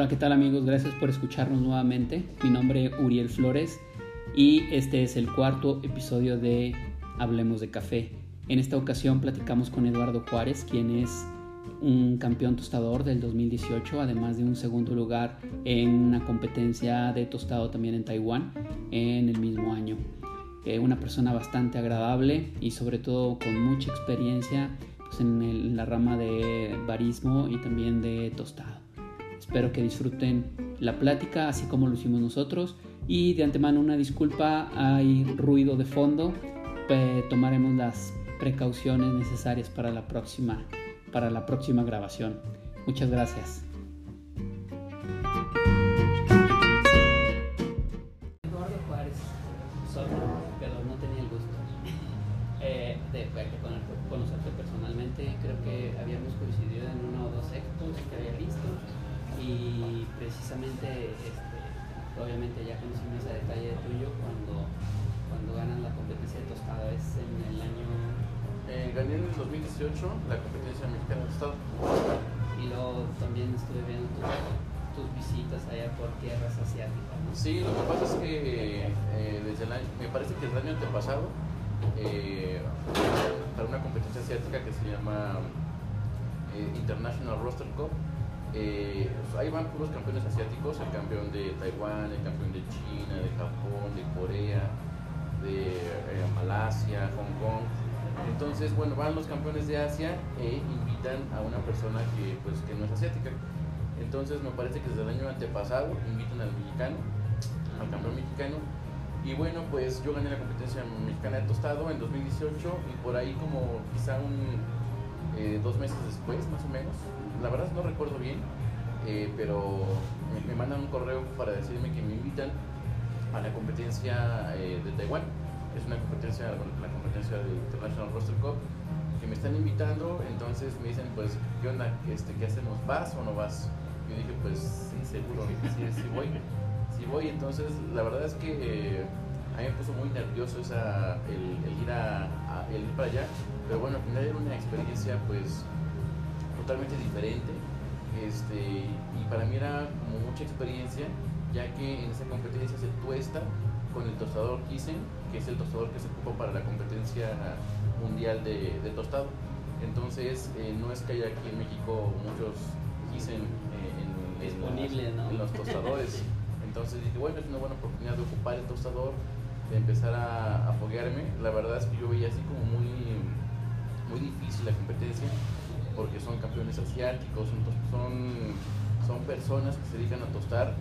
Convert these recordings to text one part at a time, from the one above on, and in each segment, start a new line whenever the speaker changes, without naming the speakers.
Hola, ¿qué tal amigos? Gracias por escucharnos nuevamente. Mi nombre es Uriel Flores y este es el cuarto episodio de Hablemos de Café. En esta ocasión platicamos con Eduardo Juárez, quien es un campeón tostador del 2018, además de un segundo lugar en una competencia de tostado también en Taiwán en el mismo año. Eh, una persona bastante agradable y sobre todo con mucha experiencia pues, en, la rama de barismo y también de tostado. Espero que disfruten la plática así como lo hicimos nosotros y de antemano una disculpa, hay ruido de fondo, tomaremos las precauciones necesarias para la próxima, para la próxima grabación. Muchas gracias. Precisamente este, obviamente ya conocimos ese detalle tuyo cuando, cuando ganas la competencia de tostada, es en el año...
Eh, gané en el 2018 la competencia mexicana de tostado.
Y luego también estuve viendo tus, visitas allá por tierras asiáticas, ¿no?
Sí, lo que pasa es que eh, desde el año, me parece que el año antepasado, eh, para una competencia asiática que se llama eh, International Roster Cup, eh, ahí van puros campeones asiáticos, el campeón de Taiwán, el campeón de China, de Japón, de Corea, de eh, Malasia, Hong Kong. Entonces, bueno, van los campeones de Asia e invitan a una persona que, pues, que no es asiática. Entonces, me parece que desde el año antepasado invitan al mexicano, al campeón mexicano. Y bueno, pues yo gané la competencia mexicana de tostado en 2018 y por ahí como quizá un, eh, dos meses después, más o menos, la verdad no recuerdo bien, eh, pero me, mandan un correo para decirme que me invitan a la competencia eh, de Taiwán, es una competencia, la competencia de International Roster Cup, que me están invitando, entonces me dicen, pues, ¿qué onda? Este, ¿Qué hacemos? ¿Vas o no vas? Yo dije, pues, sí, seguro, sí, sí voy, sí voy, entonces la verdad es que eh, a mí me puso muy nervioso esa, el, ir a, el ir para allá, pero bueno, al final era una experiencia, pues, totalmente diferente. Este, y para mí era como mucha experiencia, ya que en esa competencia se tuesta con el tostador Kisen, que es el tostador que se ocupa para la competencia mundial de, tostado. Entonces, eh, no es que haya aquí en México muchos Kisen eh, en, los tostadores. Entonces dije, bueno, es una buena oportunidad de ocupar el tostador, de empezar a, a foguearme. La verdad es que yo veía así como muy, muy difícil la competencia porque son campeones asiáticos, son, son, personas que se dedican a tostar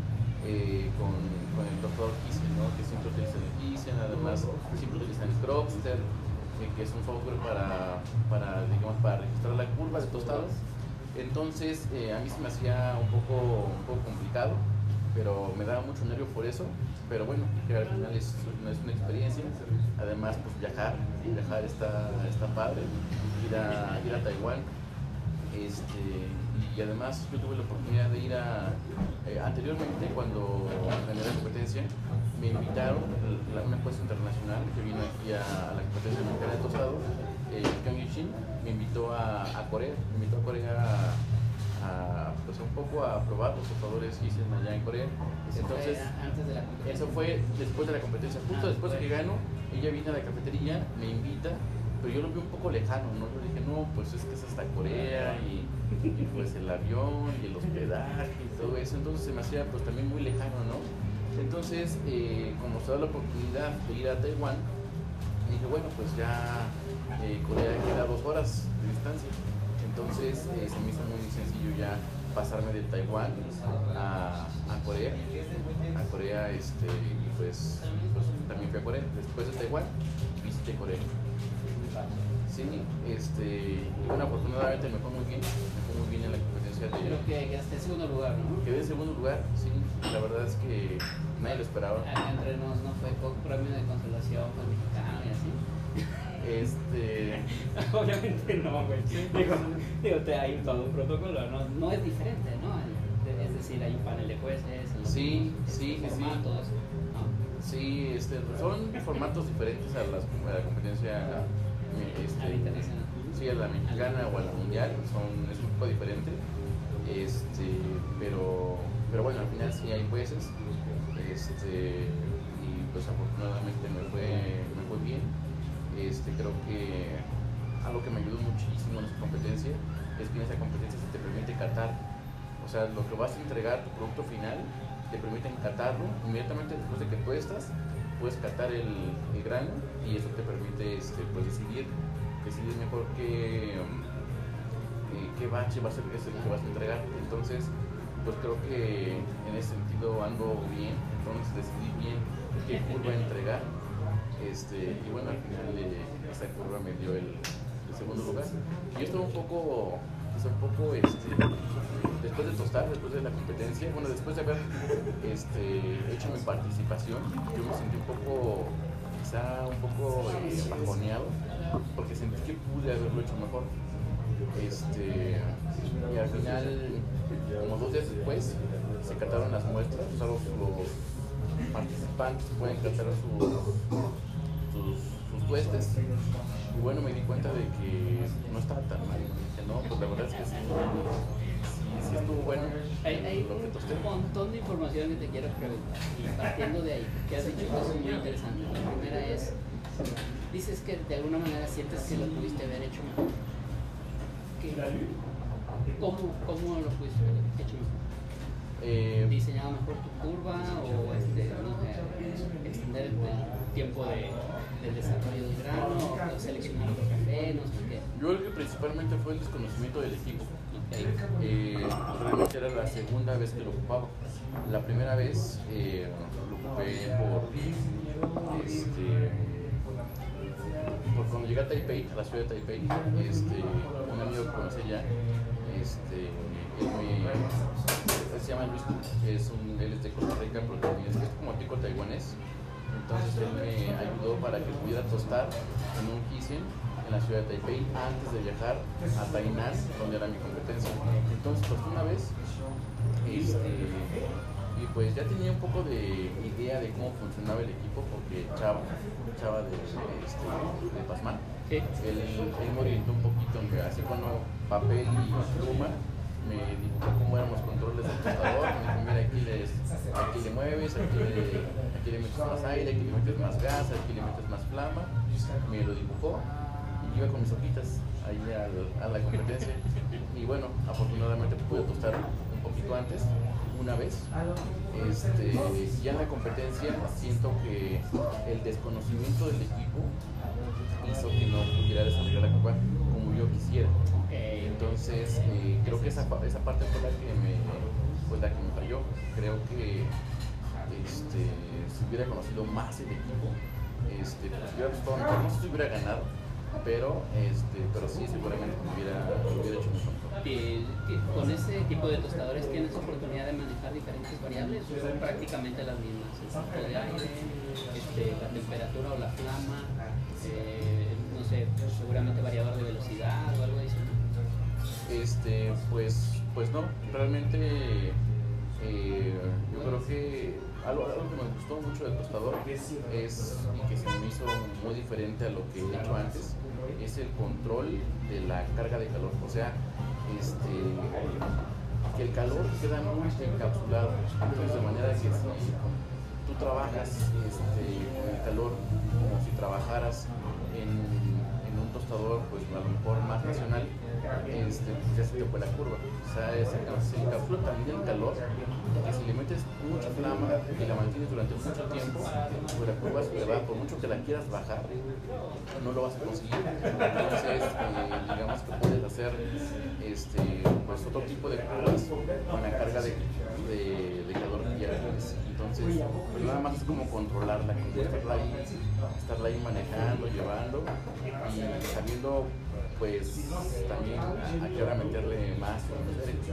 eh, con, el doctor Kissen, que siempre utilizan el Kissen, además siempre utilizan el Cropster, eh, que es un software para, para, digamos, para registrar la curva de tostadas. Entonces eh, a mí se me hacía un poco, un poco complicado, pero me daba mucho nervio por eso. Pero bueno, que al final es, es una experiencia. Además, pues viajar, viajar está, está padre, ir a, ir a Taiwán este, y además yo tuve la oportunidad de ir a, eh, anteriormente cuando gané la competencia, me invitaron, a una empresa internacional que vino aquí a, la competencia mexicana de tostado, eh, Yushin, me invitó a, Corea, me invitó a Corea a, pues un poco a probar los tostadores que hice allá en Corea.
Entonces, antes de la
eso fue después de la competencia, justo ah, después de que gano, ella vino a la cafetería, me invita pero yo lo vi un poco lejano, ¿no? Yo dije, no, pues es que es hasta Corea y, pues el avión y el hospedaje y todo eso, entonces se me hacía pues también muy lejano, ¿no? Entonces, eh, como se da la oportunidad de ir a Taiwán, dije, bueno, pues ya eh, Corea queda dos horas de distancia, entonces eh, se me hizo muy sencillo ya pasarme de Taiwán a, a Corea, a Corea, este, y pues, pues también fui a Corea, después de Taiwán visité Corea. Sí, este, bueno, afortunadamente me fue muy bien, me fue muy bien en la competencia de...
Creo que quedaste en segundo lugar, ¿no?
Quedé en segundo lugar, sí, la verdad es que nadie lo esperaba.
Entre nos no fue premio de consolación con mexicano y así.
Este.
Obviamente no, güey. Digo, digo te, hay todo un protocolo, no, no es diferente, ¿no? Es decir, hay un panel de jueces,
sí, sí, formatos. Sí. Sí, este, son formatos diferentes a, las, a la competencia este,
a la internacional.
Sí, a la mexicana o a la mundial, son, es un poco diferente. Este, pero, pero bueno, al final sí hay jueces. Este, y pues afortunadamente me fue, me fue bien. Este, creo que algo que me ayudó muchísimo en esta competencia es que en esa competencia se te permite catar. O sea, lo que vas a entregar, tu producto final, te permiten catarlo inmediatamente después de que tú estás puedes catar el, el grano y eso te permite este, pues, decidir, decidir mejor qué, eh, qué bache va a ser es el que vas a entregar. Entonces, pues creo que en ese sentido ando bien, entonces decidí bien qué curva entregar. Este, y bueno, al final eh, esa curva me dio el, segundo lugar. Y esto un poco, es un poco este, después de tostar, después de la competencia, bueno, después de haber este, hecho mi participación, yo me sentí un poco, quizá un poco eh, bajoneado, porque sentí que pude haberlo hecho mejor. Este, y al final, como dos días después, se cataron las muestras, o sea, los, los participantes pueden catar sus, sus, sus tuestes. Y bueno, me di cuenta de que no estaba tan mal. Que no, pues la verdad es que sí, sí, sí estuvo bueno.
Hay, un montón de información que te quiero preguntar. Y partiendo de ahí, que has dicho cosas muy interesantes. La primera es, dices que de alguna manera sientes que lo pudiste haber hecho mejor. ¿Qué- ¿Cómo, ¿Cómo lo pudiste haber hecho mejor?
Eh,
¿Diseñado mejor tu curva o este, no extender el tiempo de, del desarrollo del grano o seleccionar otro café? No sé qué.
yo creo que principalmente fue el desconocimiento del equipo.
Ok.
Eh, era la segunda vez que lo ocupaba. La primera vez eh, lo ocupé por, este, por cuando llegué a Taipei, a la ciudad de Taipei, este, un amigo que conocí ya, este, él, me, se llama Luis, es un, él es de Costa Rica, pero también es, es como tico taiwanés. Entonces él me ayudó para que pudiera tostar en un Kisen en la ciudad de Taipei antes de viajar a Tainan, donde era mi competencia. Entonces, pues una vez, este, y pues ya tenía un poco de idea de cómo funcionaba el equipo, porque Chava, Chava de, este, de Pasman, él, él me orientó un poquito, así con papel y pluma, me dibujó cómo eran los controles del tostador, me dijo, mira, aquí, les, aquí le mueves, aquí le, aquí le metes más aire, aquí le metes más gas, aquí le metes más flama, me lo dibujó y iba con mis hojitas ahí a la competencia y bueno, afortunadamente pude tostar un poquito antes, una vez. Este, ya en la competencia siento que el desconocimiento del equipo hizo que no pudiera desarrollar la curva como yo quisiera. Entonces, eh, creo que esa, esa parte fue la que me, fue la que me falló. Creo que este, si hubiera conocido más el equipo, este, pues hubiera gustado mejor. No sé si hubiera ganado, pero, este, pero sí, seguramente me hubiera, hubiera hecho mejor.
con ese tipo de tostadores tienes oportunidad de manejar diferentes variables o son prácticamente las mismas. El tipo de aire, este, la temperatura o la flama, eh, no sé, seguramente variador de velocidad o algo adicional.
Este, pues, pues no, realmente eh, yo creo que algo, algo que me gustó mucho del tostador es, y que se me hizo muy diferente a lo que he hecho antes, es el control de la carga de calor. O sea, este, que el calor queda muy encapsulado, entonces de manera que si tú trabajas este, con el calor como si trabajaras en, en un tostador, pues a lo mejor más nacional, este, pues ya se te fue la curva. O sea, se, encapsula también el calor, que si le metes mucha flama y la mantienes durante mucho tiempo, pues la curva se va, por mucho que la quieras bajar, no lo vas a conseguir. Entonces, eh, digamos que puedes hacer este, pues, otro tipo de curvas con la carga de, de, calor que ya. Entonces, pues nada más es como controlarla, estarla ahí, estarla ahí manejando, llevando y sabiendo pues también a qué hora meterle más.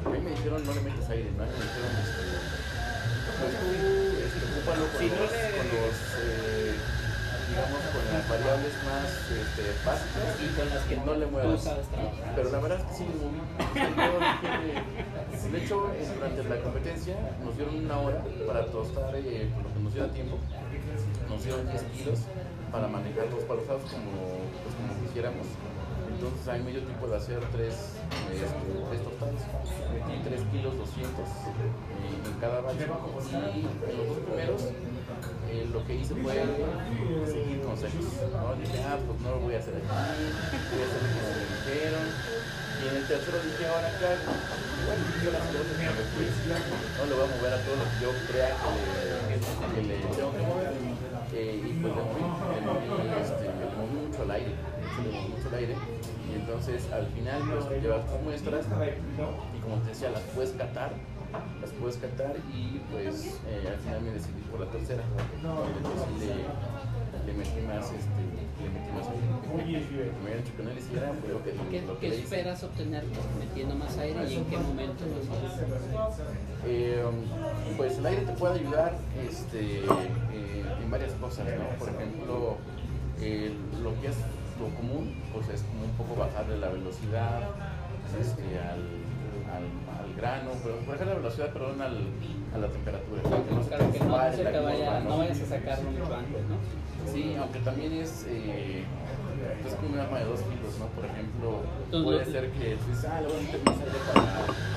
A mí me dijeron no le metes aire, ¿no? A mí me dijeron pues tú este, ocúpalo con
no
los,
le-
con los, eh, digamos, con las variables más este, básicas
Y con las que
no le muevas. Pero la verdad es que sí. Yo De hecho, durante la competencia nos dieron una hora para tostar, eh, por lo que nos diera tiempo, nos dieron 10 kilos para manejar los palosados como, pues, como quisiéramos. Entonces ahí me dio tiempo de hacer tres, este, tres tostadas, metí 3 kilos 200 en cada batch y en los dos primeros eh, lo que hice fue seguir consejos. ¿no? Dije, ah, pues no lo voy a hacer aquí, voy a hacer lo que me dijeron. Y en el tercero dije, ahora acá, bueno, yo las cosas me no le voy a mover a todo lo que yo crea que le, que le tengo que mover. Eh, y pues este, le moví mucho al aire, le moví mucho al aire. Y entonces al final pues llevas tus muestras y como te decía, las puedes catar las puedes cantar y pues eh, al final me decidí por la tercera pues sí le, le metí más este le metí más aire me habían dicho que no le hiciera que,
¿Qué,
lo que
qué esperas obtener metiendo más aire y en qué momento lo?
Eh, pues el aire te puede ayudar este, eh, en varias cosas, ¿no? Por ejemplo, el- lo que es lo común, pues es como un poco bajarle la velocidad este, al, al, al grano, pero bajar la velocidad, perdón, al, a la temperatura. que no
Claro que no, se te vaya,
curva,
no vayas a sacarlo mucho antes, ¿no?
Sí, aunque también es, eh, es como un arma de dos filos, ¿no? Por ejemplo, puede
lo-
ser que dices, ah, le voy a meter más para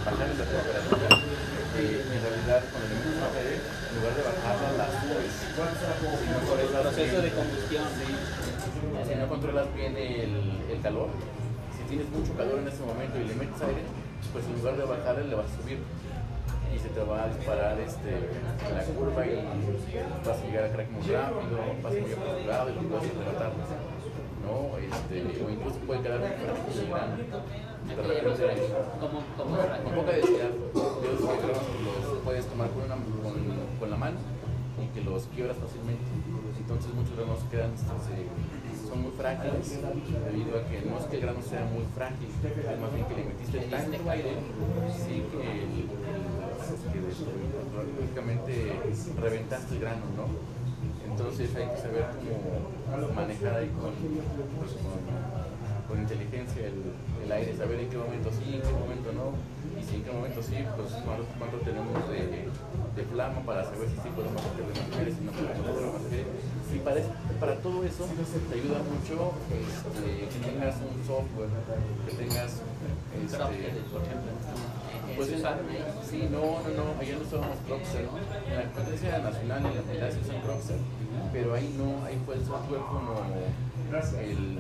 bajar la temperatura. Eh, en realidad, cuando le metes más aire, en lugar de bajarla, la subes. Si no
Por el
controlas
proceso
bien-
de combustión.
si no controlas bien el, el calor, si tienes mucho calor en ese momento y le metes aire, pues en lugar de bajarle, le vas a subir. Y se te va a disparar este, la curva y vas a llegar a crack muy rápido, vas a muy apresurado y lo vas a arrebatar. ¿no? Este, o incluso puede quedar muy frágil el grano. De repente,
¿Cómo, cómo
con poca densidad, los puedes tomar con, una, con, la mano y que los quiebras fácilmente. Entonces muchos granos quedan, este, son muy frágiles debido a que no es que el grano sea muy frágil, es más bien que le metiste tanto aire, sí, que, prácticamente reventaste el grano, ¿no? Entonces hay que saber cómo manejar ahí con, pues, con, con inteligencia el, el aire, saber en qué momento sí, en qué momento no, y si en qué momento sí, pues cuánto, cuánto tenemos de, de flama para saber si sí podemos meterle más aire, si no podemos aire. Y para, para todo eso te ayuda mucho este, que tengas un software, que tengas este,
por ejemplo,
pues sí, no, no, no, allá no usábamos Croxer. En la competencia nacional en la unidad se usan Croxer, pero ahí no, ahí fue el software como el,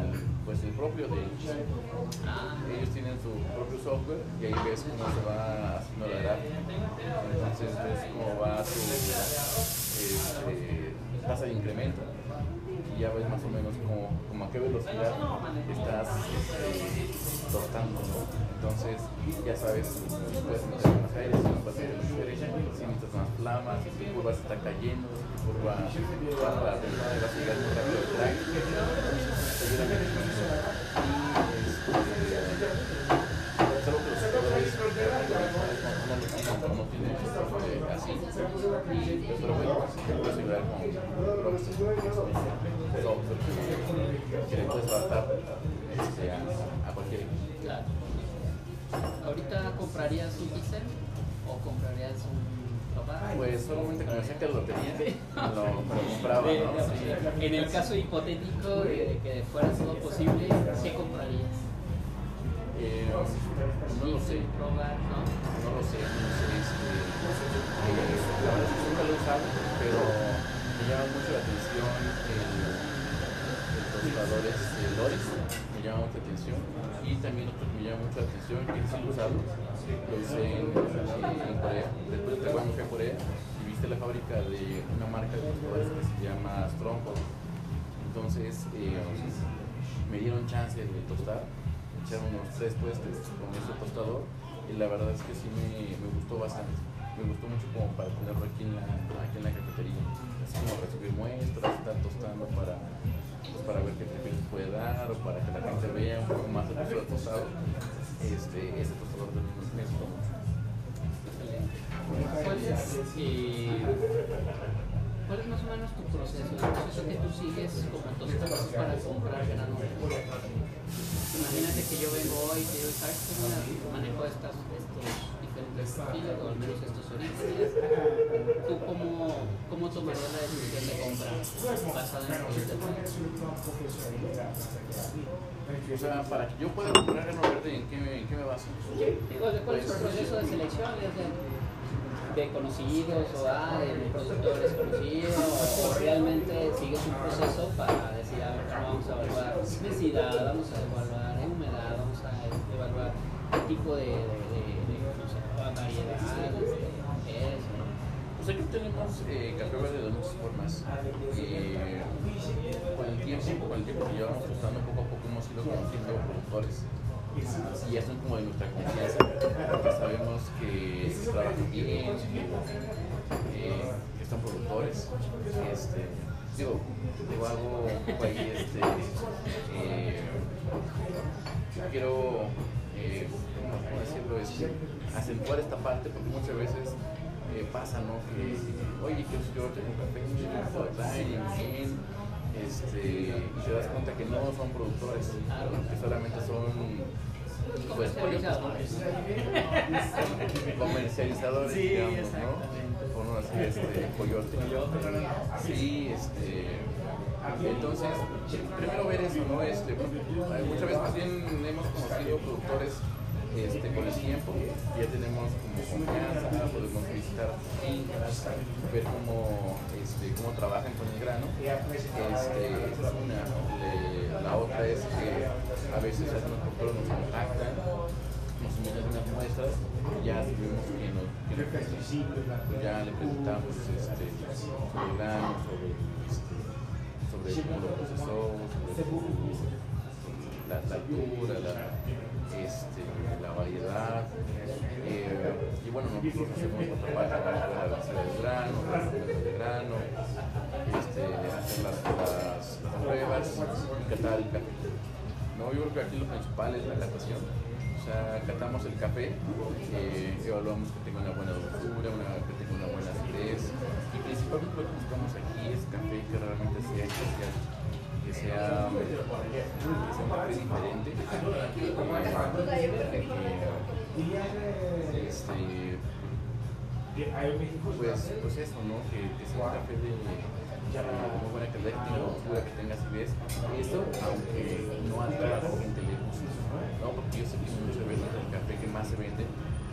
pues el propio de ellos. Ellos tienen su propio software y ahí ves cómo se va haciendo la gráfica. Entonces ves cómo va tu este, tasa de incremento y ya ves más o menos como, como a qué velocidad estás este, tostando, ¿no? Entonces ya sabes si puedes meter más aire, si no más si necesitas más flama, si tu curva se está cayendo, si tu curva va para arriba y vas a llegar muy rápido al track. Entonces te ayuda mucho con eso. Y este, es algo que los jugadores no lo tienen, no tienen este, así. Y, pues, pero bueno, te puedes ayudar con Rockstar, software que, que le puedes adaptar este, a, a cualquier equipo.
claro. ¿Ahorita comprarías un diesel o comprarías un Probar?
Pues solamente como decía que lo tenía, lo, me lo compraba, ¿no? Sí.
En el caso hipotético de que fuera todo posible, ¿qué comprarías?
Eh, no lo sé.
Probar, ¿no?
No lo sé, no sé. Este, eh, la verdad es que nunca lo he usado, pero llama mucho la atención el, tostador este, Loris, me llama mucho la atención. Y también otro que me llama mucho la atención, que sí lo he usado, lo usé en, Corea. Después de me fui a Corea y viste la fábrica de una marca de tostadores que se llama Stronghold. Entonces eh, me dieron chance de tostar, echaron unos tres puestos con ese tostador y la verdad es que sí me, me gustó bastante. Me gustó mucho como para tenerlo aquí en la, aquí en la cafetería. Como recibir muestras, estar tostando para, pues, para ver qué perfil puede dar o para que la gente vea un poco más el uso del tostado. Este, ese tostador también me me gustó mucho.
¿Cuál es, eh, ¿Cuál es más o menos tu proceso? El proceso que tú sigues como tostador para comprar grano. Imagínate que yo vengo hoy y te digo, ¿sabes manejo estas, estos estos orígenes. ¿Tú cómo, cómo tomarías la decisión de compra basada en productos
O sea, para que yo pueda comprar Reno Verde, ¿en qué me, en qué me baso?
Digo, ¿cuál es el proceso de selección? ¿Es de, de conocidos o ah, de productores conocidos? ¿O realmente sigues un proceso para decir, a ver, vamos a evaluar densidad, vamos a evaluar humedad, vamos a evaluar qué tipo de, de, de,
Pues aquí tenemos eh, verde de muchas formas. Eh, con el tiempo, con el tiempo que llevamos gustando, poco a poco hemos ido conociendo productores. Y ya son como de nuestra confianza, porque sabemos que se trabaja bien, que, eh, están productores. Este, digo, digo algo un poco ahí, este, eh, quiero, eh, ¿cómo, cómo decirlo? Este, acentuar esta parte, porque muchas veces eh, pasa, ¿no? Que, oye, que yo tengo un café, bien, este, y te das cuenta que no son productores, que solamente son pues comercializadores,
Sí,
digamos, ¿no? Por no así, este, coyote. Sí, este. Entonces, primero ver eso, ¿no? Este, muchas veces más bien hemos conocido productores este, con el tiempo, ya tenemos como confianza, podemos visitar fincas, ver cómo, este, cómo trabajan con el grano. Este, una. La otra es que a veces algunos productores nos contactan, nos envían unas muestras, ya vimos que nos, ya le preguntamos este, sobre grano, sobre, este, sobre cómo lo procesó, sobre la, la altura, este, la variedad. eh, y bueno, nosotros hacemos otra parte para la densidad del grano, la del grano, este, hacer las, las, las pruebas café. No, yo creo que aquí lo principal es la catación. O sea, catamos el café, eh, evaluamos que tenga una buena dulzura, que tenga una buena acidez. Y principalmente lo que buscamos aquí es café que realmente sea especial, que sea, que sea diferente. Eh, este, pues, pues eso, ¿no? Que, que sea un café de, muy buena calidad, que tenga dulzura, que tenga acidez. Eso, aunque no a toda la gente le guste, ¿no? Porque yo sé que muchas veces el café que más se vende,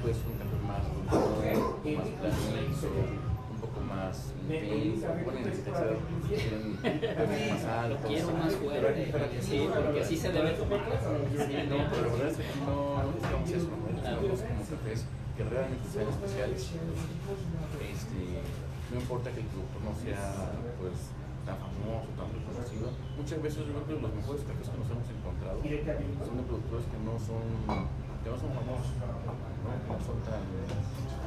pues un café más poco más planito, un poco más intenso, bueno, quieren cafés más altos.
Quiero más fuerte, sí, porque así se debe tomar.
Sí, no, pero la verdad es que no, no buscamos eso, ¿no? Buscamos como cafés que realmente sean especiales. Este, no importa que el productor no sea pues tan famoso, tan reconocido. Muchas veces yo creo que los mejores cafés que nos hemos encontrado son de productores que no son, que no son famosos, no, no son tan,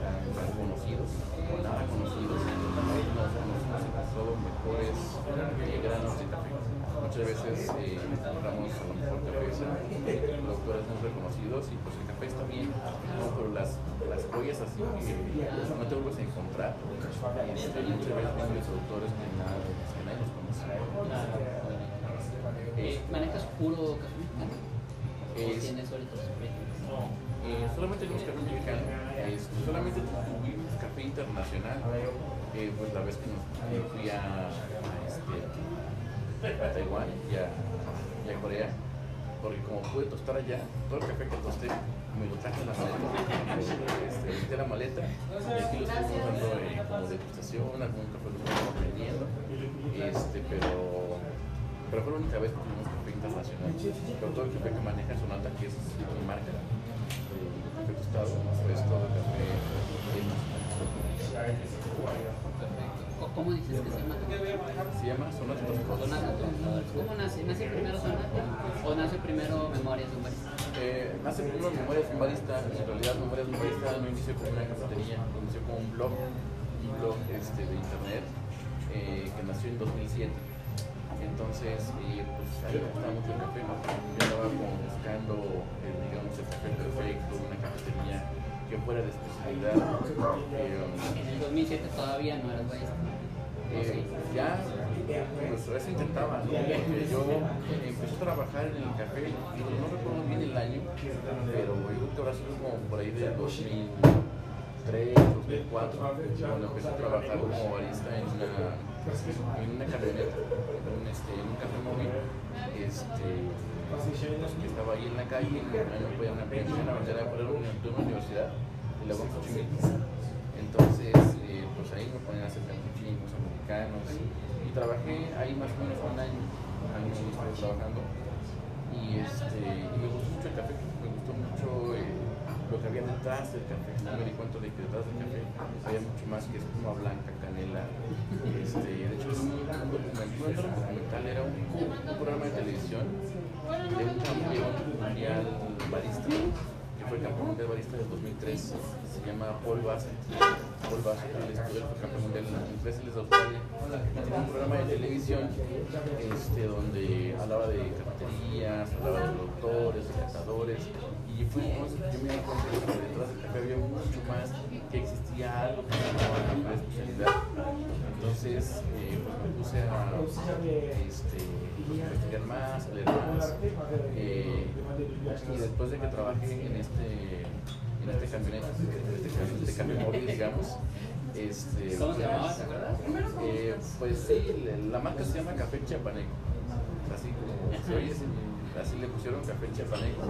tan, conocidos, o nada conocidos. Nos, encontrado mejores eh, granos de café. Muchas veces eh, encontramos a lo mejor cafés a productores muy reconocidos y pues el café está bien, ¿no? pero las, las joyas así que no te vuelves a encontrar, este, muchas veces de productores que, nada, que nadie los conoce.
Eh, ¿Manejas puro café mexicano? ¿O
Es-
tienes ahorita
Eh, solamente tenemos café mexicano, este, solamente tuvimos café internacional. Eh, pues la vez que nos fui a, a, este, a Taiwán y a, a Corea, porque como pude tostar allá, todo el café que tosté me lo traje en la maleta. Este, la maleta y aquí lo estoy usando eh, como degustación, algún café lo estamos aprendiendo. Este, pero, pero fue la única vez que internacional. Pero todo el que maneja Sonata, que es mi marca, eh, pues todo el café.
Perfecto. ¿Cómo dices que se llama?
Se llama Sonata.
Sonata. ¿Cómo nace? ¿Nace primero Sonata o nace primero Memorias Barista?
Eh, nace primero Memorias Barista, en realidad Memorias Barista no inició como una cafetería, inició como un blog, un blog este, de internet eh, que nació en 2007. Entonces, eh, pues a mí me gustaba mucho el café, yo andaba como buscando, eh, digamos, el café perfecto, una cafetería que fuera de especialidad.
En el 2007 todavía no eras barista.
eh, ya, pues eso intentaba, ¿no? Porque yo empecé a trabajar en el café, digo, no recuerdo bien el año, pero yo creo que ahora sí como por ahí de 2000, 2003, 2004, cuando empecé a trabajar como barista en una, en una camioneta, en un, este, un café móvil. Este, que estaba ahí en la calle, ahí no podía una pensión, la bandera de una, de una universidad, y la a Entonces, eh, pues ahí me ponían a hacer capuchinos americanos, y trabajé ahí más o menos un año, un año estuve trabajando, y, este, y me gustó mucho el café, me gustó mucho eh, lo que había detrás del café, no me di cuenta de que detrás del café había mucho más que espuma blanca, canela, este, de hecho un, documental, era un, programa de televisión de un campeón mundial barista, que fue campeón mundial barista del 2003, se llama Paul Bassett. Paul Bassett, él el campeón mundial en veces de Australia. Tiene un programa de televisión este, donde hablaba de cafeterías, hablaba de productores, de cazadores, y fue entonces yo me di cuenta que detrás del café había mucho más, que existía algo que se llamaba la especialidad. Entonces, eh, pues me puse a este, investigar más, a leer más. Eh, y después de que trabajé en este, en este camioneta, en este, este cambio móvil, digamos, este,
¿Cómo se llamaba? ¿Te acuerdas?
Eh, pues sí, la marca se llama Café Chiapaneco. Así como se oye, así le pusieron Café Chiapaneco.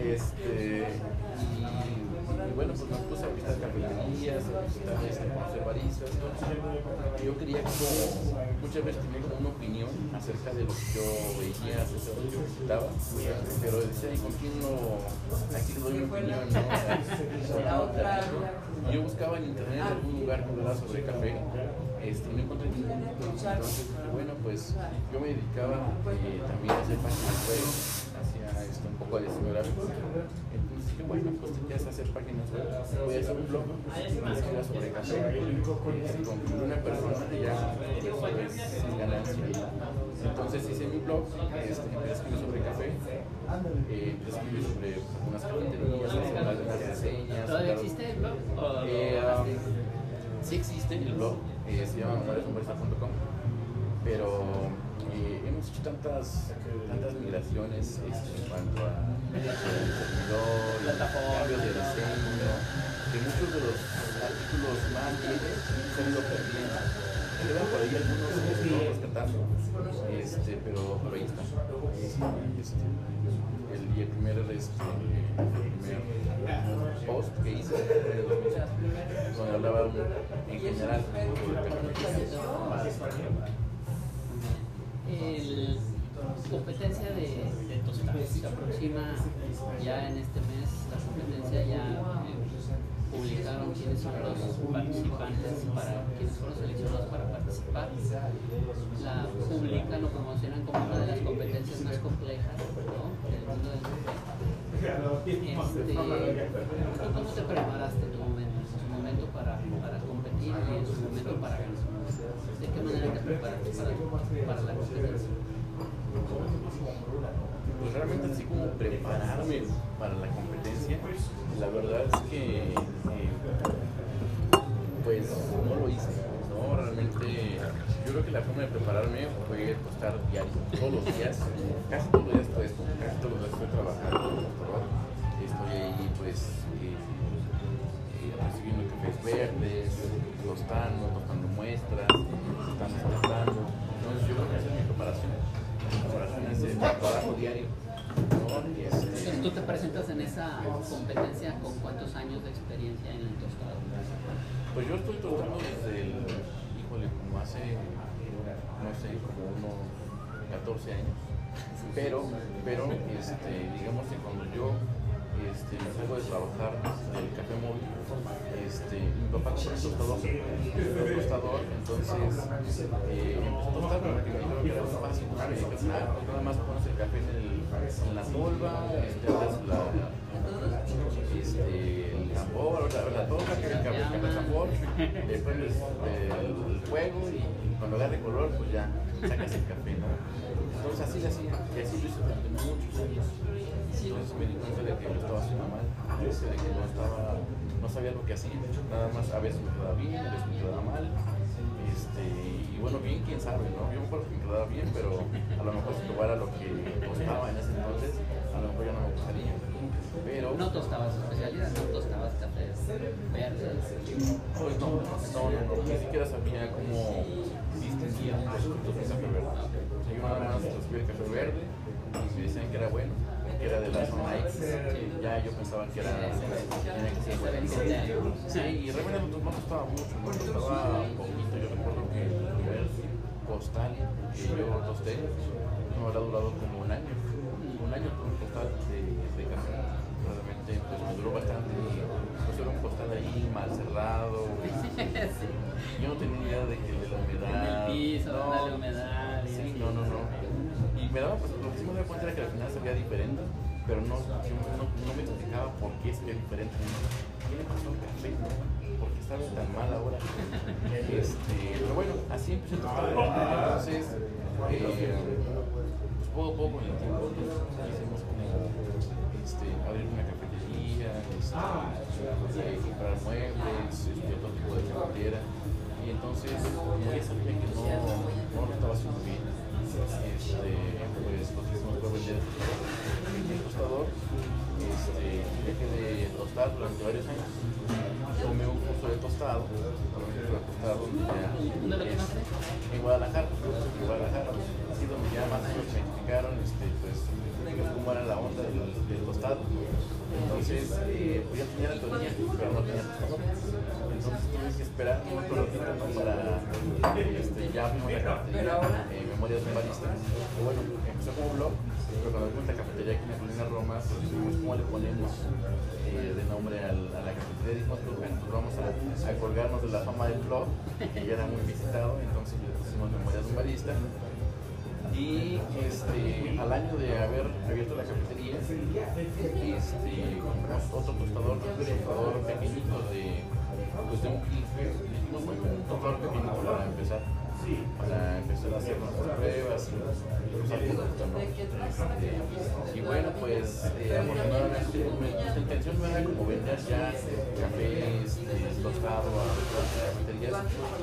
Este, y, y, bueno, pues me puse a visitar cafeterías, a visitar este, baristas. Yo quería como, muchas veces tenía como una opinión acerca de lo que yo veía, acerca de lo que yo visitaba, pero decía, ¿y con quién no? Aquí doy mi opinión, ¿no? Yo buscaba en internet algún lugar que hablara sobre café, este, no encontré ninguno. Entonces, bueno, pues yo me dedicaba eh, también a hacer páginas web, hacía esto, un poco de diseño gráfico. Entonces dije, bueno, pues quieres hacer páginas web, voy a hacer un blog que escriba sobre café. Este, con una persona ya eso es sin ganancia. Entonces hice mi blog, este, empecé a escribir sobre café, eh, empecé a escribir sobre algunas cafeterías, hacer algunas reseñas.
¿Todavía existe el blog? ¿O lo
Eh,
borraste?
sí existe el blog, eh, se llama manuelesumbrista.com, pero eh, hemos hecho tantas, tantas migraciones este, en cuanto a cambios de diseño, que muchos de los artículos más viejos se han ido perdiendo. Quedan por ahí algunos que se están rescatando, este, pero, pero ahí están. Este, y el primer, este, primer post que hice fue en el 2006, donde hablaba en general
El competencia de, Tostada se aproxima ya en este mes. La competencia ya eh, publicaron quiénes son los participantes, para quienes fueron seleccionados para participar. La publican o promocionan como una de las competencias más complejas ¿no? del mundo del. Este, ¿tú ¿Cómo te preparaste en tu momento, en su momento para, para competir y en su momento para ganar? ¿De qué manera te preparaste para, para la competencia?
Pues realmente así como prepararme para la competencia, la verdad es que eh, pues no lo hice, ¿no? Realmente yo creo que la forma de prepararme fue estar diario, todos los días, casi todos los días estoy, casi todos los días estoy trabajando estoy ahí pues eh, eh, recibiendo cafés verdes, tostando, tostando muestras, tostando, tostando, entonces yo creo que esa es mi preparación,
Entonces, ¿tú te presentas en esa competencia con cuántos años de experiencia en el tostado?
Pues yo estoy tostando desde el, híjole, como hace, no sé, como unos 14 años. Pero, pero, este, digamos que cuando yo este, salgo de trabajar el café móvil, este, mi papá un tostador, un tostador, entonces eh, empezó a tostar, pero que que era más fácil, ¿no? Me dijo, "Ah, pues nada más pones el café en, el, en la tolva, este, la, este, el tambor, la, la tolva, que el café el tambor, le prendes el, fuego y cuando agarre color, pues ya sacas el café, ¿no? Entonces así lo hacía, y así lo hice durante muchos años. Entonces me di cuenta de que lo estaba haciendo mal, de que no estaba, no sabía lo que hacía, nada más a veces me quedaba bien, a veces me quedaba mal. Este, y bueno, bien, quién sabe, ¿no? Yo me acuerdo que me quedaba bien, pero a lo mejor si probara lo que costaba en ese entonces, a lo mejor ya no me gustaría. Pero
No tostabas especialidad, no tostabas cafés verdes?
Pues no, no, no, no, ni siquiera sabía cómo distinguía los frutos de café verde. Yo nada más recibí el café verde y me decían que era bueno, que era de la zona X. Ya yo pensaba que era. Sí, y realmente no, costaba mucho, no costaba poquito. Yo recuerdo que el primer costal que yo tosté no habrá durado como un año. Un año con un costal de, de café. Realmente pues me duró bastante pues era un costal ahí mal cerrado. Yo no tenía idea de que de la humedad.
En el piso,
no,
la humedad.
Sí, no, no, no. Y me daba, pues, me cuenta era que al final sabía diferente, pero no, yo no, no me explicaba por qué que es diferente. ¿Qué le pasó café? ¿Por qué sabe tan mal ahora? Este, pero bueno, así empecé a tostar. Entonces, eh, pues poco a poco en el tiempo pues, hicimos como este, abrir una cafetería, este, comprar muebles, este, otro tipo de cafetera. Y entonces, como ya sabía que no, no lo estaba haciendo bien, este, pues vender el tostador. Este, dejé de tostar durante varios años. Tomé un curso de tostado, tostado en Guadalajara, en Guadalajara, así donde ya más o me explicaron este, pues, cómo era la onda del, del tostado. Entonces, eh, pues ya tenía la teoría, pero no tenía tostador. Entonces tuve que esperar un ratito para este, ya la cafetería, eh, Memorias Barista. Que bueno, empezó como blog, pero cuando abrimos la cafetería aquí en la Colina Roma, pues dijimos cómo le ponemos eh, de nombre al, a la cafetería. Dijimos, pues pues vamos a, a colgarnos de la fama del blog, que ya era muy visitado, entonces pusimos Memorias de un Barista. Y este, al año de haber abierto la cafetería, este, compramos otro tostador, un tostador pequeñito de, pues de un kilo. Dijimos, bueno, un tostador pequeñito para empezar, para empezar a hacer nuestras pruebas y. Este, y bueno, pues eh, afortunadamente nuestra intención no era como vender ya café este, tostado a cafeterías,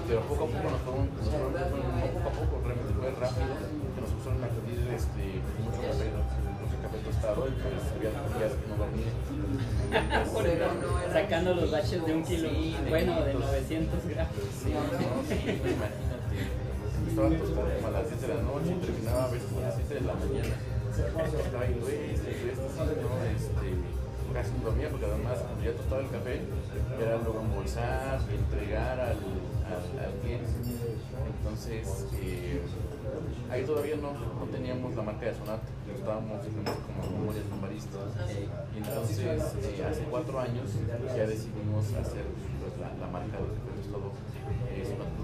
pero poco a poco nos fueron, nos fueron, bueno, poco a poco, realmente fue rápido que nos pusieron a pedir este, mucho café, mucho café tostado y pues había días que no dormía.
Sacando los baches de un kilo, bueno, de
500.
900 gramos.
Sí, no, sí. Estaba tostado como a las 7 de la noche y terminaba a veces a las 7 de la mañana. Estaba ahí, güey, este, este, sí, no, este, casi dormía porque además ya tostaba el café era luego embolsar y entregar al, al, al cliente. Entonces, eh, ahí todavía no, no teníamos la marca de Sonata, estábamos como memorias de un barista. Y entonces, eh, hace cuatro años ya decidimos hacer pues, la, la marca de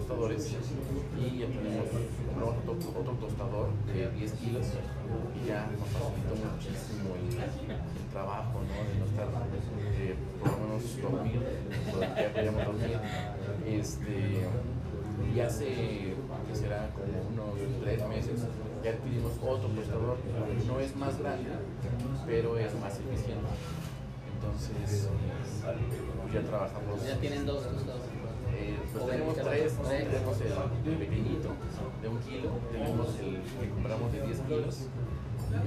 Tostadores y ya tenemos compramos otro, otro tostador de 10 kilos y ya nos facilitó muchísimo el, trabajo, ¿no? De no estar, eh, por lo menos dormir, ya podíamos dormir. Este, y hace, que será como unos tres meses, ya adquirimos otro tostador. No es más grande, pero es más eficiente. Entonces, ya trabajamos.
Ya tienen dos tostadores.
Eh, pues tenemos tres, ¿no?
tres.
tenemos el pequeñito de un kilo, tenemos el que compramos de 10 kilos,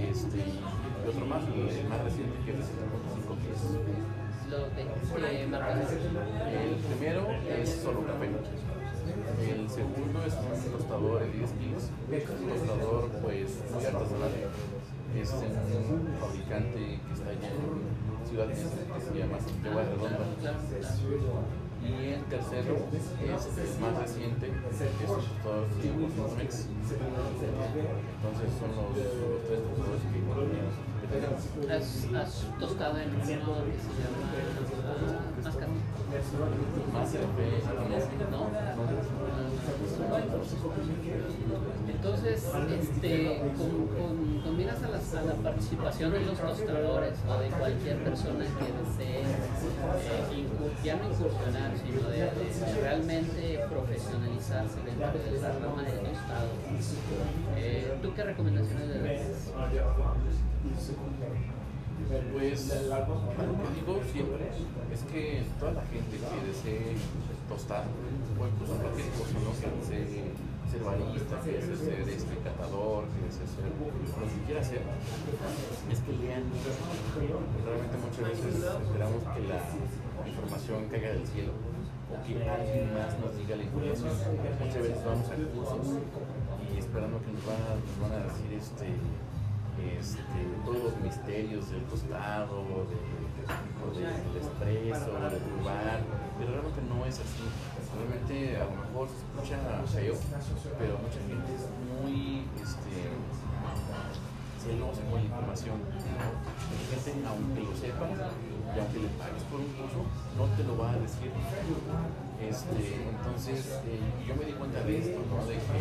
este, y otro más, el, el más reciente que es de 7.5 kilos. El primero es solo café. El segundo es un tostador de 10 kilos, un tostador pues muy artesanal. Es un fabricante que está allá en Ciudad que se llama Santiago Redonda. Y el tercero es el más reciente, que es de Mex. Entonces son los, los tres tostadores que.
¿Has, tostado en uno que se llama Mascas?
Más café,
¿No? Entonces, este, con, con, miras a, las- a la participación de los tostadores o de cualquier persona que desee eh, ya no incursionar, sino de, realmente profesionalizarse dentro de la rama del tostado, eh, ¿tú qué recomendaciones le darías?
Pues algo que digo siempre es que toda la gente que desee tostar o incluso cualquier cosa, ¿no? que desee ser barista, que desee ser este catador, que desee ser lo que quiera hacer, es que lean. Realmente realmente muchas veces esperamos que la información caiga del cielo o que alguien más nos diga la información. Muchas veces vamos a cursos y esperando que nos van a, nos van a decir este, este, todos los misterios del tostado, de, o del expreso, del bar, pero realmente no es así. Realmente a lo mejor se escucha feo, pero mucha gente es muy este, celosa con la información. Hay gente, aunque lo sepa y aunque le pagues por un curso, no te lo va a decir. Este, entonces, eh, yo me di cuenta de esto, ¿no? de que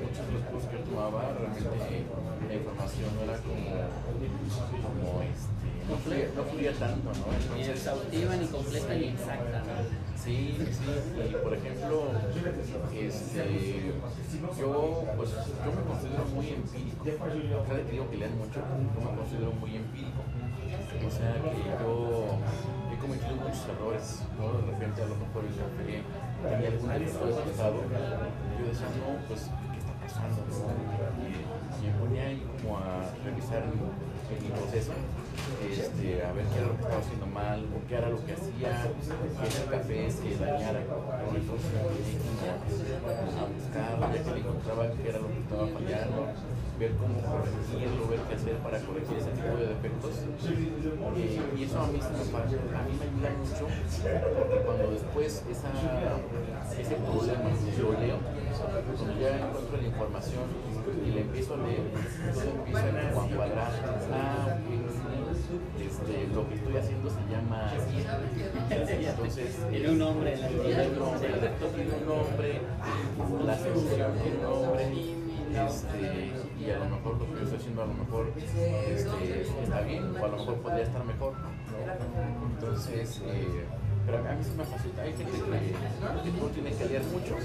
muchos de los cursos que yo tomaba, realmente la información no era como, como este, no fluía, no fluía tanto, ¿no?
Ni exhaustiva, ni completa, ni exacta.
Sí, sí, y por ejemplo, este, yo, pues, yo me considero muy empírico. Cada vez que digo que lean mucho, yo me considero muy empírico. O sea que yo muchos errores, ¿no? De repente a lo mejor el café tenía defecto de pasado. Yo decía, no, pues, ¿qué está pasando? Y, me ponía ahí como a revisar mi, proceso este, a ver qué era lo que estaba haciendo mal, o qué era lo que hacía, que el café se dañara, ¿no? entonces me ponía a buscarlo, ya que le encontraba qué era lo que estaba fallando, ver cómo corregirlo, ver qué hacer para corregir ese tipo de defectos. Eh, y eso a mí, a mí me ayuda mucho, porque cuando después esa, ese problema lo leo, cuando ya encuentro la información y la empiezo a leer, todo empieza a cuadrar. Ah, este, lo que estoy haciendo se llama así. Entonces,
Tiene un nombre, la
tiene un nombre, el defecto tiene un nombre, la solución tiene un nombre, este, y a lo mejor lo que yo estoy haciendo a lo mejor este, está bien, o a lo mejor podría estar mejor, ¿no? Entonces, eh, pero a mí sí me facilita, hay gente que, que tú tienes que leer mucho,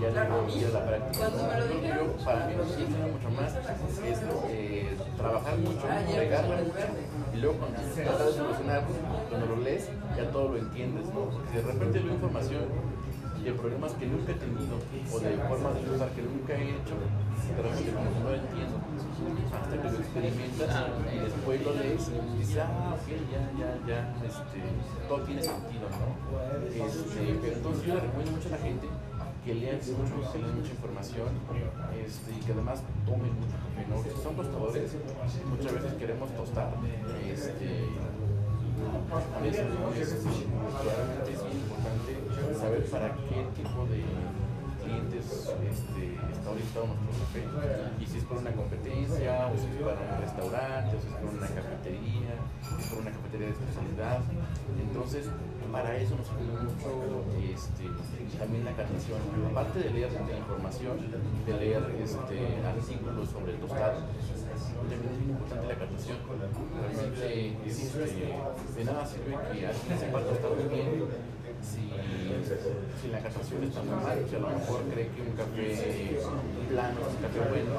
ya a la práctica. Yo para mí, lo que mucho más es eh, trabajar mucho, regarla mucho, y luego cuando tratas de solucionar, cuando lo lees, ya todo lo entiendes, ¿no? Porque de repente leo información de problemas que nunca he tenido o de formas de usar que nunca he hecho, como que no lo entiendo. Hasta que lo experimentas y después lo lees y dices, ah, ok, ya, ya, ya, este, todo tiene sentido, ¿no? Este, pero entonces yo le recomiendo mucho a la gente que lean mucho, que lean mucha información este, y que además tomen mucho café, ¿no? Si son tostadores, muchas veces queremos tostar, este, a veces es, realmente es bien saber para qué tipo de clientes está orientado nuestro café y si es por una competencia o si es para un restaurante o si es por una cafetería si es por una cafetería de especialidad entonces para eso nos sirve mucho este, también la catación aparte de leer la información de leer este, artículos sobre el tostado también es muy importante la catación. Realmente de nada sirve que alguien sepa tostar muy bien si, si la catación está mal. Si a lo mejor cree que un café plano es un café bueno.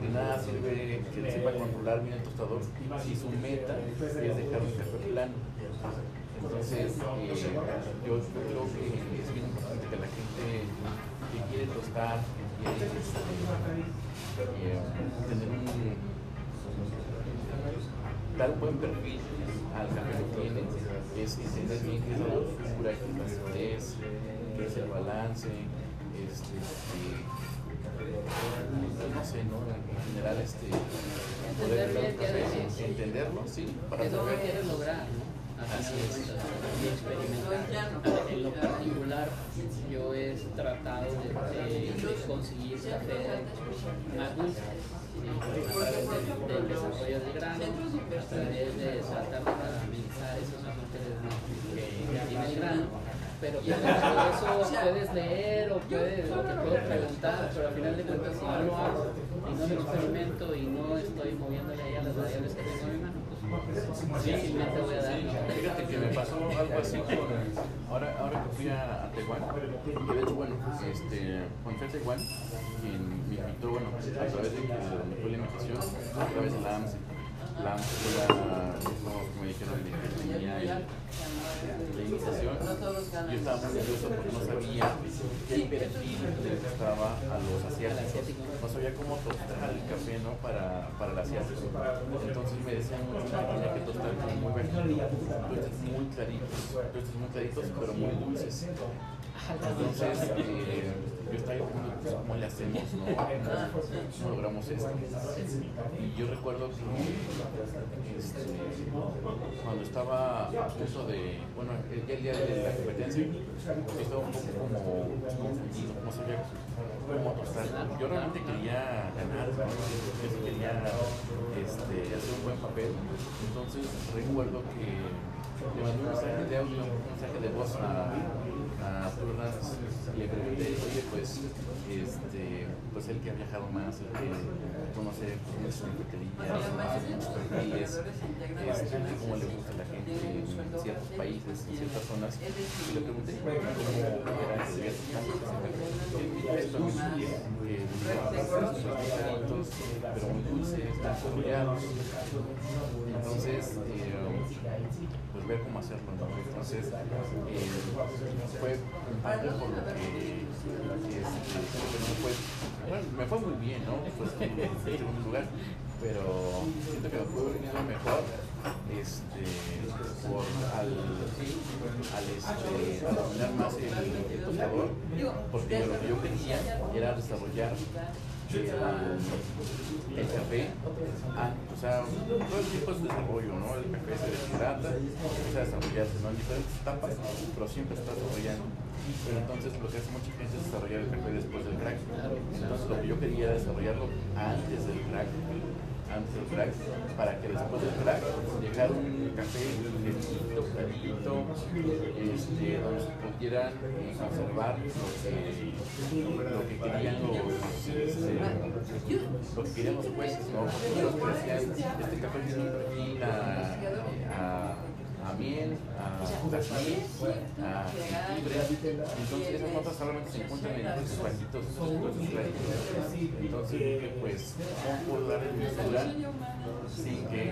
De nada sirve que sepa controlar bien el tostador si su meta es dejar un café plano. Entonces, eh, yo, yo creo que es bien importante que la gente que quiere tostar, que quiere este, eh, tener un dar un buen perfil al es entender bien qué es la dulzura, qué es la acidez, qué es el balance, este, este, no sé, ¿no? En general, este, poder
Entender decir.
entenderlo, sí, para
Es
saber.
quieres lograr.
Así es.
Experimentar. En lo particular, yo he tratado de, conseguir café. A del, del desarrollo del grano, a través de tratar de caramelizar esos azúcares que, tiene el grano. Pero pues, eso puedes leer o puedes, o te puedo preguntar, pero al final de cuentas si no lo hago y no lo experimento y no estoy moviéndole ahí a las variables que tengo en mi mano, pues difícilmente voy a dar.
Sí, fíjate que me pasó algo así con, ahora, ahora que fui a, a que de hecho, bueno, este, cuando fui a quien me invitó, bueno, a través de donde fue la invitación, a través de la AMSI. La como que me dijeron que tenía la invitación. Yo estaba muy nervioso porque no sabía qué perfil le gustaba a los asiáticos. No sabía cómo tostar el café, ¿no? Para, para el asiático. Entonces me decían mucho que tenía que tostar con muy muy claritos, muy claritos, pero muy dulces. Entonces, eh, yo estaba pues, cómo le hacemos, ¿no? ¿Cómo logramos esto? Y yo recuerdo que este, cuando estaba a punto de, bueno, el, el día de la competencia, estaba un poco como confundido, no sabía cómo apostar. Yo realmente quería ganar, yo sí quería este, hacer un buen papel. Entonces recuerdo que le mandé un mensaje de audio, un mensaje de voz a le pregunté, oye, pues, este, pues que ha viajado más, el que conoce muchas cafeterías, conoce perfiles, este, cómo le gusta a la gente en ciertos países, en ciertas zonas, y le pregunté cómo era que diferentes, pero muy dulces, muy. Entonces, eh, pues ver cómo hacerlo. Entonces, eh, fue parte por lo que, este, no fue, bueno, me fue muy bien, ¿no? Fue en segundo lugar, pero siento que me fue venido mejor este, por, al, al, este, dominar más el, el porque lo que yo quería era desarrollar el, café, ah, o sea, todo el de desarrollo, ¿no? El café se deshidrata, empieza a desarrollarse, ¿no? En diferentes etapas, pero siempre está desarrollando. Pero entonces lo que hace mucha gente es desarrollar el café después del crack. Entonces lo que yo quería era desarrollarlo antes del crack antes del crack, para que después del crack llegara un café lentito, clarito, este, donde pudieran eh, conservar lo que, lo que querían los, este, que querían los ¿no? Los que decían, este café a, a a miel, a jazmín, a jengibre. Entonces esas notas solamente se encuentran en huesos claritos. Entonces pues, ¿cómo puedo darle textura sin que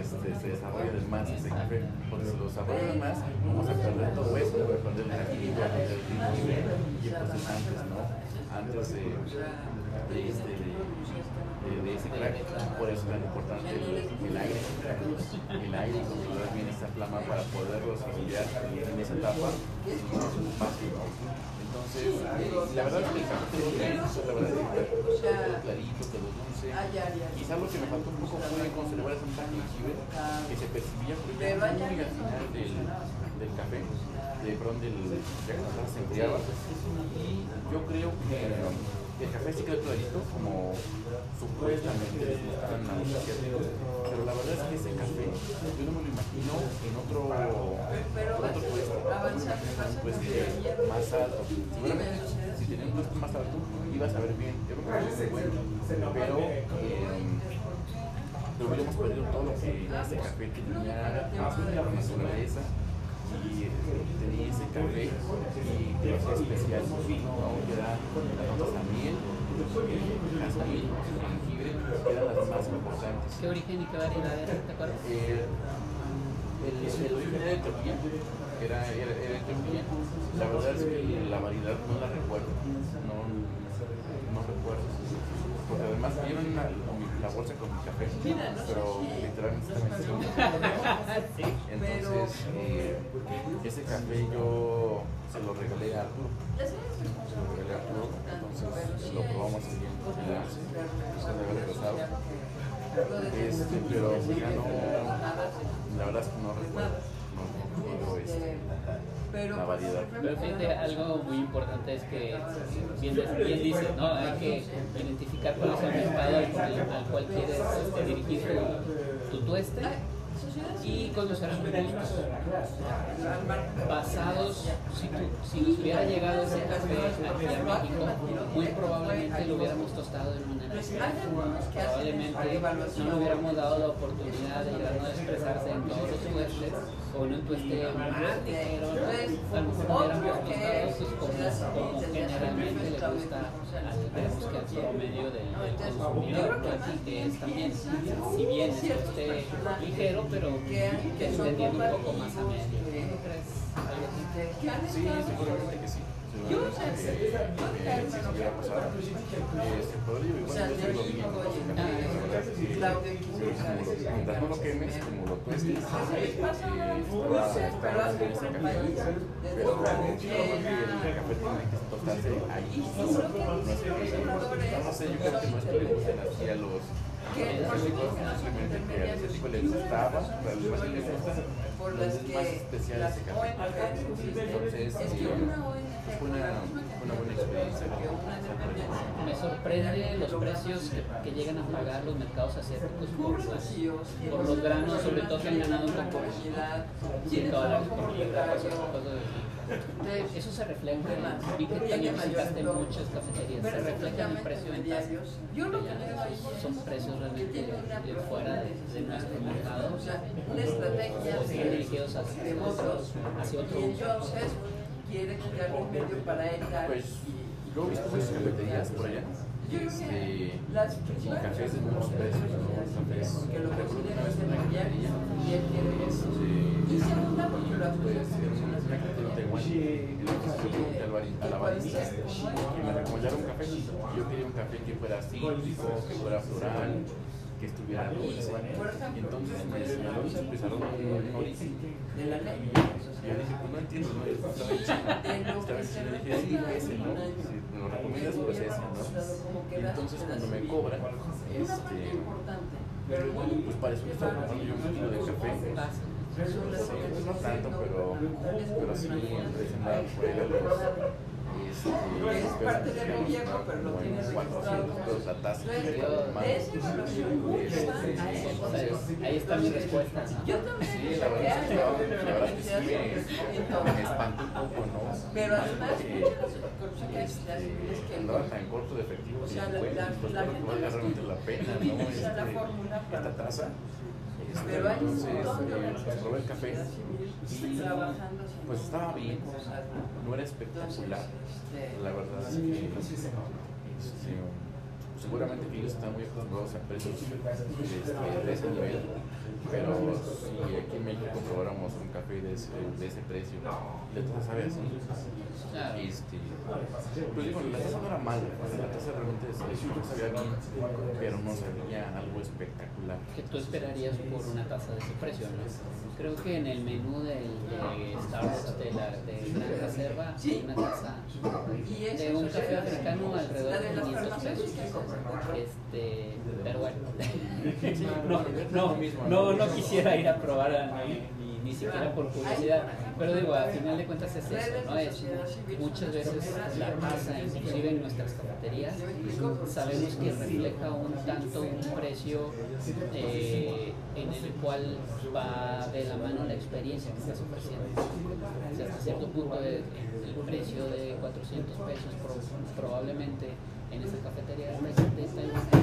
este, se desarrolle de más ese café? Porque si lo desarrollo de más, vamos a perder todo eso, vamos a perder el perder el jengibre, y entonces antes, ¿no? Antes de, de este, de, de, de ese crack, por eso es tan importante el, aire, el aire y controlar bien esta flama para poderlo desarrollar en esa etapa espacio, ¿no? Entonces, eh, la verdad es que el café quedó la verdad es que quedó clarito, quedó dulce. Quizás lo que me faltó un poco fue conservar de jengibre que se percibía porque ya muy al final del, del café, de pronto del, ya se enfriaba. Y yo creo que el café sí quedó clarito, como supuestamente les a pero la verdad es que ese café yo no me lo imagino en otro, en otro puesto, un puesto más alto. Seguramente si tenía un puesto más alto ibas a ver bien, yo creo que es bueno, pero eh, pero hubiéramos perdido todo lo que ese café tenía de la naturaleza y tenía ese café y que hacía especial, ¿no? que era las notas a miel, jazmín, jengibre, que eran las más importantes.
¿Qué origen y qué variedad era? ¿Te acuerdas?
Eh, el, origen era Etiopía, era, era, era Etiopía. La verdad es que la variedad no la recuerdo, no, no recuerdo. Porque además vieron la, la bolsa con mi café, pero literalmente vencido. Entonces, eh, ese café yo se lo regalé a Arturo. Se lo regalé a Arturo, entonces lo probamos en el después de haber empezado. Este, pero ya no, la verdad es que no recuerdo, no recuerdo este, la variedad.
Pero fíjate, algo muy importante es que, bien, bien ¿no? Hay que identificar cuál es el mercado al, al cual quieres este, dirigir tu, tu tueste y conocer sus gustos. Basados, si, si nos hubiera llegado ese café aquí a México, muy probablemente lo hubiéramos tostado manera diferente. Probablemente no le hubiéramos dado la oportunidad de llegar a expresarse en todos los tuestes o un ligero. ¿no? A lo mejor hubiéramos tostado pues, como, como generalmente le gusta vemos que al promedio del, del consumidor, pues, que es también, si bien es un tueste ligero, pero tendiendo un poco más a medio. ¿No crees?
Sí, seguramente que sí. Yo digo, igual yo bien. Mientras no lo quemes, como lo que ahí. No sé, yo creo que que a los simplemente que a ese tipo le gustaba, pero le gusta más especiales de café. Entonces, fue una, una buena experiencia.
Me sorprende los precios que, que, llegan a pagar los mercados asiáticos por los, por los granos, sobre todo que han ganado un poco 100 dólares por libra, eso se refleja, vi que también visitaste muchas cafeterías, se refleja en el precio de venta. Son precios realmente de fuera de, de nuestro mercado, o dirigidos hacia otro, hacia otro uso.
Pues yo he visto muchas cafeterías por allá. Este, y cafés de buenos precios, ¿no? Cafés, recuerdo una vez en una cafetería, este, y segunda porque lo pues, una cafetería Taiwán, yo pregunté a la barista y me recomendaron un café, yo quería un café que fuera cítrico, que fuera floral, que estuviera dulce. Y entonces me enseñaron, empezaron un origen. Y yo dije, pues no entiendo, no, estaba en China. Estaba en China. Y dije, sí, ese, ¿no? Si me lo recomiendas, pues ese, ¿no? Y entonces cuando me cobran, este, pues para eso me estaba comprando yo un kilo de café. Sí, pues no tanto, pero, pero sí, a por ahí de los
es parte del gobierno, pero lo tienes registrado
la.
Ahí está mi respuesta.
Yo también.
Sí, la verdad es que la me, espanta un poco, ¿no?
Pero además, es que
andaba tan corto de efectivo que bueno, pues creo que valga realmente la pena, ¿no? Este, esta tasa. Pero entonces, eh, probé el café y pues estaba bien, no era espectacular. La verdad es que este, seguramente ellos están muy acostumbrados a precios este, de ese nivel, pero si aquí en México probáramos un café de ese, de ese precio, la taza sabe así. Este, pues digo, la taza no era mala, la taza realmente sabía bien, pero no sabía algo espectacular.
¿Qué tú esperarías por una taza de ese precio? ¿no? Creo que en el menú del, de Starbucks de la de Gran Reserva hay una taza de un café africano alrededor de 500 pesos. Este, pero bueno, no, no, no, quisiera ir a probar a ni, ni, siquiera por curiosidad. Pero digo, al final de cuentas es eso, ¿no? Es muchas veces la tasa, inclusive en nuestras cafeterías, sabemos que refleja un tanto un precio eh, en el cual va de la mano la experiencia que estás ofreciendo. O sea, hasta cierto punto el precio de 400 pesos probablemente en esa cafetería de Taiwán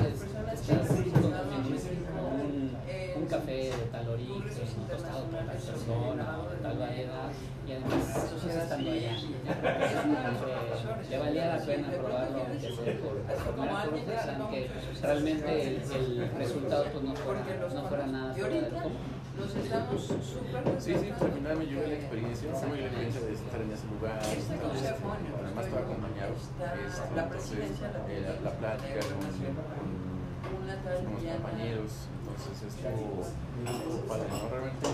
estás consumiendo un, un café de tal origen, tostado por tal persona, o de tal variedad, y además pues, estando allá. le valía la pena probarlo, aunque sea por, por mera curiosidad, aunque realmente el, el resultado pues, no, fuera, no fuera nada fuera del común.
Nos estamos súper
Sí, sí, pues al final me llevé la experiencia, fue la experiencia de estar en ese lugar, además estaba acompañado, este,
la presidencia,
eh, la, la plática con, con, con los compañeros, entonces estuvo, estuvo padre, ¿no? Realmente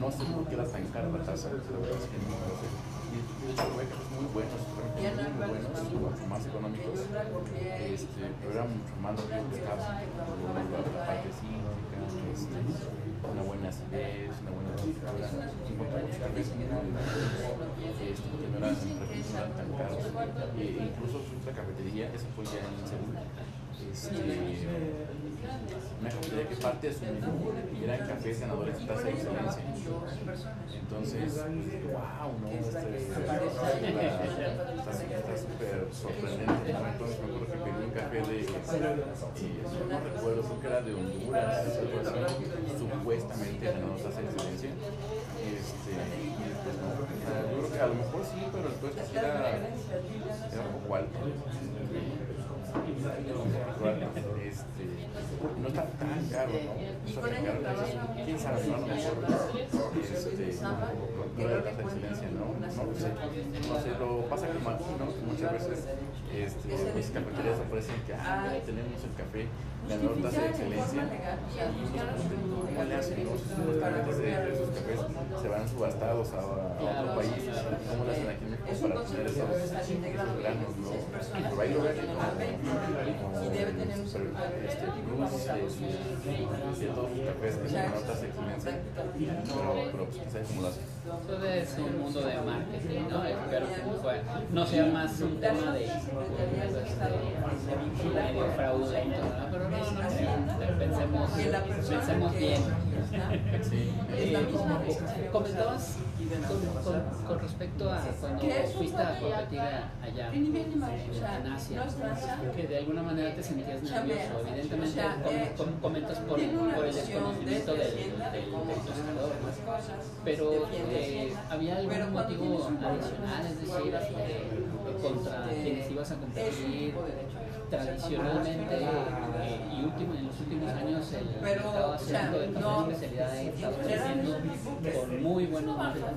no sé por qué era tan cara la tasa, la verdad es que no lo sé. Y de hecho probé cafés muy buenos, realmente muy, muy buenos, mucho más económicos, este, pero era mucho más lo que buscaba, la parte cívica, este, una buena acidez, una buena textura, cafés muy buenos, este, que no eran, no tan caros. E incluso otra cafetería, esa fue ya en Seúl, este, una cafetería que parte de su menú eran cafés ganadores de tasa de excelencia. Entonces, wow, no, está súper sorprendente. Entonces me acuerdo que pedí un café de, eh, no recuerdo, creo que era de Honduras, supuestamente ganador tasa de excelencia. Este, pues yo creo que a lo mejor sí, pero el costo era, era un poco alto este, no está tan caro, ¿no? Quién sabe. A lo mejor este, no era tanta excelencia, ¿no? No sé. No sé, lo pasa que aquí no muchas veces este, mis cafeterías ofrecen que ah, tenemos el café ganador tasa de excelencia y ¿cómo le hacen? Supuestamente esos cafés se van subastados a, a otro país, ¿cómo le hacen aquí en México para tener esos, esos granos? ¿no? Pero ahí lo ven como este, plus de, todos los cafés que son notas de excelencia, pero, pero pues ¿sabes cómo lo hacen?
Todo es un mundo de marketing, ¿no? Espero que no sea más un tema de, medio fraudulento, ¿no? Pero no, no, no, pensemos, pensemos bien. Eh, comentabas con, con, respecto a cuando fuiste a competir allá en Asia, que de alguna manera te sentías nervioso. Evidentemente, com, comentas por, por, el desconocimiento del, del, del pero eh, ¿había algún motivo adicional? Es decir, este, contra quienes ibas a competir tradicionalmente eh, y último, en los últimos años el mercado asiático de café especialidad ha estado creciendo con muy buenos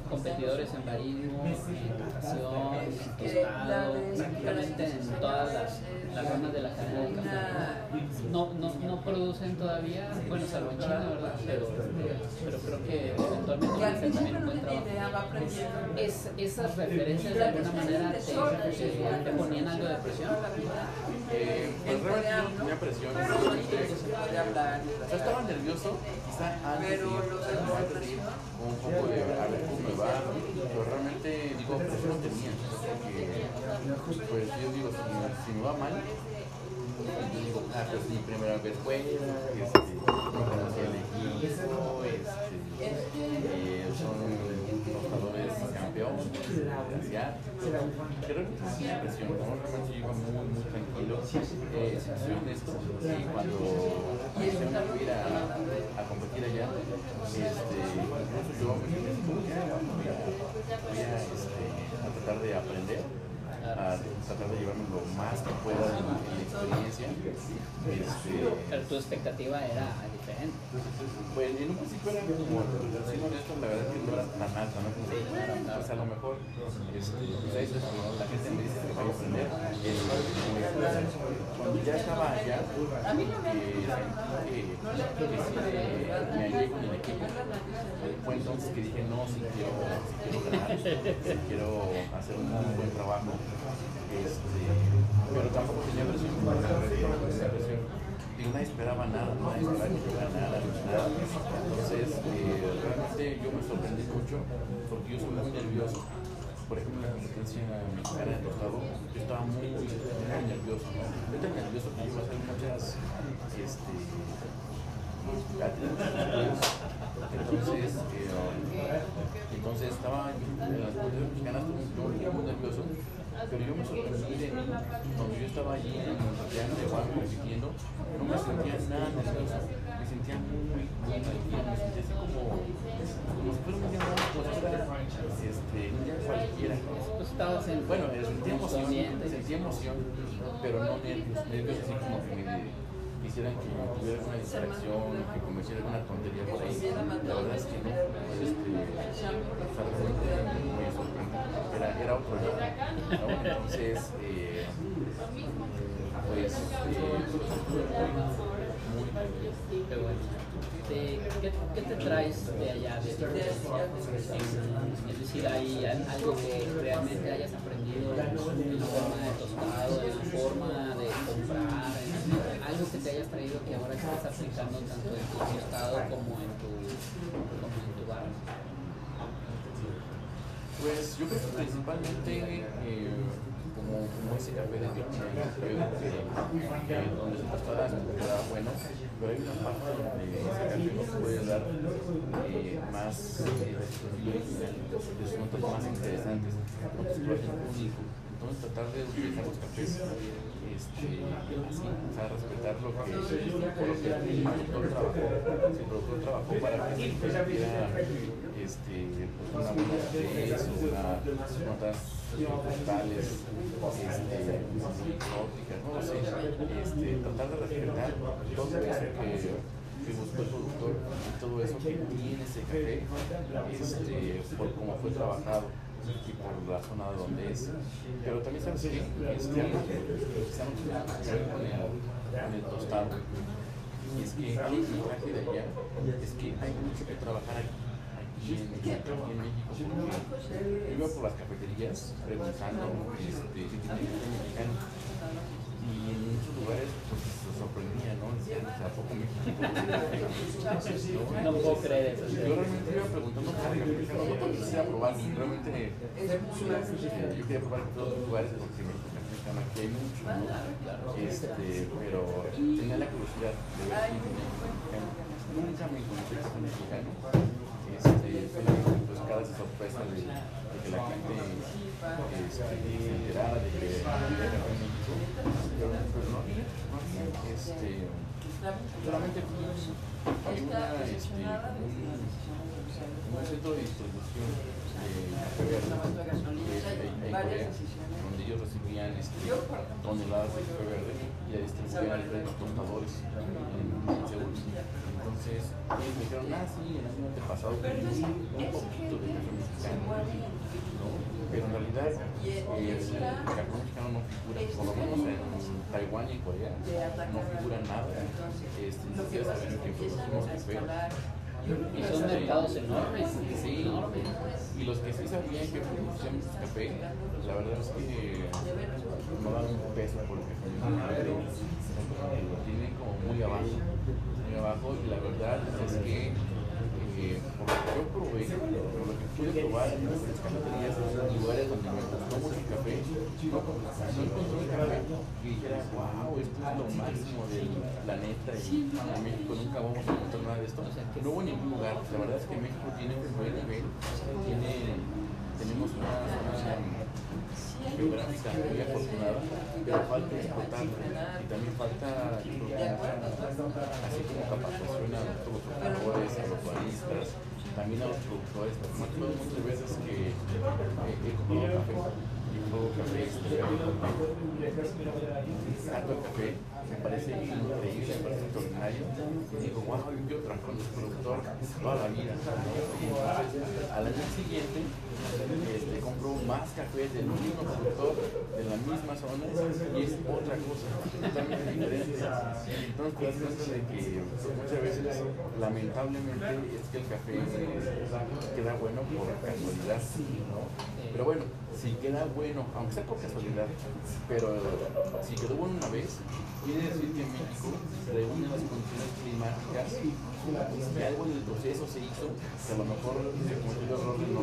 competidores en barismo, en natación, en tostado, prácticamente en todas las, las ramas de la cadena de café. No, no, no producen todavía, bueno, salvo en China, ¿verdad? Pero, pero creo que eventualmente van a hacer también un buen trabajo. Es, ¿Esas referencias de alguna manera te, te ponían algo de presión?
Eh, pues realmente no tenía presión. Yo estaba nervioso, quizá antes de ir, antes de ir un poco de a ver cómo me va, pero realmente digo, presión no tenía, porque pues yo digo, si, si me va mal, digo, ah, pues mi primera vez fuera, este, no conocía el equipo, este, eh, son jugadores campeones de Asia. Creo que es una impresión, ¿no? Realmente yo iba muy, muy tranquilo. Eh, soy honesto, y cuando a ir a, a competir allá, este, incluso yo me que voy a, voy a, este, a tratar de aprender a tratar de llevarme lo más que pueda en, en experiencia. Este,
Pero tu expectativa era diferente.
Pues en un principio era como, la verdad es que no era tan alta, ¿no? Como, pues a lo mejor, este, pues ahí la gente me dice que vaya a aprender. cuando ya estaba allá, eh, que, sí, me hallé con el equipo. Fue entonces que dije, no, si quiero, si quiero ganar, si quiero hacer un muy buen trabajo. Pero tampoco tenía presión, presión. Digo, nadie esperaba nada, nadie esperaba que yo ganara, nada. Entonces, eh, realmente yo me sorprendí mucho porque yo soy muy nervioso. Por ejemplo, en la competencia mexicana de tostado, yo estaba muy, muy nervioso. ¿no? Yo tan nervioso que yo iba a hacer muchas este, entonces, eh, entonces estaba en las competencias mexicanas muy, muy nervioso pero yo me sorprendí de mí, cuando yo estaba allí en ya en Taiwán compitiendo, no me sentía nada nervioso, me sentía muy, muy tranquilo, me sentía así como, como si fuera un día más este, cualquiera.
Pues estabas en
bueno, sentía emoción, sentía emoción, pero no nervios, nervios así como que me quisieran que tuviera una distracción, que como hiciera alguna tontería por ahí. La verdad es que no, pues, este, realmente muy sorprendente. Era, era otro. ¿no? Entonces, eh, pues, eh,
¿Qué, ¿Qué, te traes de allá? De, de, es decir, ¿hay algo que realmente hayas aprendido en la forma de tostado, en la forma de comprar, algo que te hayas traído que ahora estás aplicando tanto en tu tostado como en tu, como en tu bar?
Pues yo creo que principalmente eh, como, como ese café de que donde se tostadas era bueno, pero hay una parte donde ese café nos puede dar eh, más eh, notas más interesantes, notas único. Entonces tratar de utilizar los cafés este, así, o respetar lo que, el productor trabajó, el productor trabajó para que se tuviera este, una buena acidez o una, notas frutales, este, exóticas, no sé, este, tratar de respetar todo eso que que buscó el productor y todo eso que tiene ese café este, por cómo fue trabajado y por la zona donde es. Pero también sabes que este, con el, con el tostado. Y es que algo que me traje de allá es que hay mucho que trabajar aquí. Aquí en, en México, yo iba por las cafeterías preguntando este, si tienen mexicano y en muchos lugares pues, sorprendía, ¿no? Decían, o sea, ¿a poco México?
No puedo creer eso.
Yo realmente iba preguntando por no porque quisiera probar, realmente yo quería probar en todos los lugares que México café mexicano, aquí hay mucho, ¿no? Este, pero tenía la curiosidad de ver. Nunca me encontré café mexicano. Este, pues cada sorpresa de, de que la gente este, se enterara de que café en México, pero pues no, este, solamente hay una, este, un, un centro de distribución de café verde que es ahí en Corea, donde ellos recibían este, toneladas de café verde y la distribuían a diferentes tostadores en, en Seúl. Entonces, ellos me dijeron, ah, sí, el año antepasado un poquito de café mexicano, ¿no? Pero en realidad, eh, el café mexicano no figura, por lo menos en Taiwán y Corea, no figura nada. Este, ni siquiera saben que producimos café.
Y son mercados enormes.
Sí, y los que sí sabían que producíamos café, la verdad es que no dan un peso por el café lo tienen como muy abajo, muy abajo, y la verdad es que eh, por lo que yo probé, pude probar en las cafeterías, en lugares donde gustó mucho el café, no, encontré un café que dijera, wow, esto es lo máximo del planeta y en México nunca vamos a encontrar nada de esto. No hubo ningún lugar, la verdad es que México tiene un buen nivel, tiene, tenemos una zona geográfica muy afortunada, pero falta exportar y también falta así como capacitación a los productores, a los baristas, también a los productores. Acuerdo muchas veces que eh, he comprado café y pruebo café saco el café, me parece increíble, me parece extraordinario. Y digo, wow, yo trabajar con este productor toda la vida. Y entonces, al año siguiente, este, compro más café del mismo productor, de la misma zona, y es otra cosa, totalmente diferente. Entonces de que muchas veces, lamentablemente, es que el café queda bueno por casualidad, ¿no? Pero bueno, si queda bueno, aunque sea por casualidad, pero si quedó bueno una vez, quiere decir que en México se reúnen las condiciones climáticas y algo en el proceso se hizo que a lo mejor se cometió error de no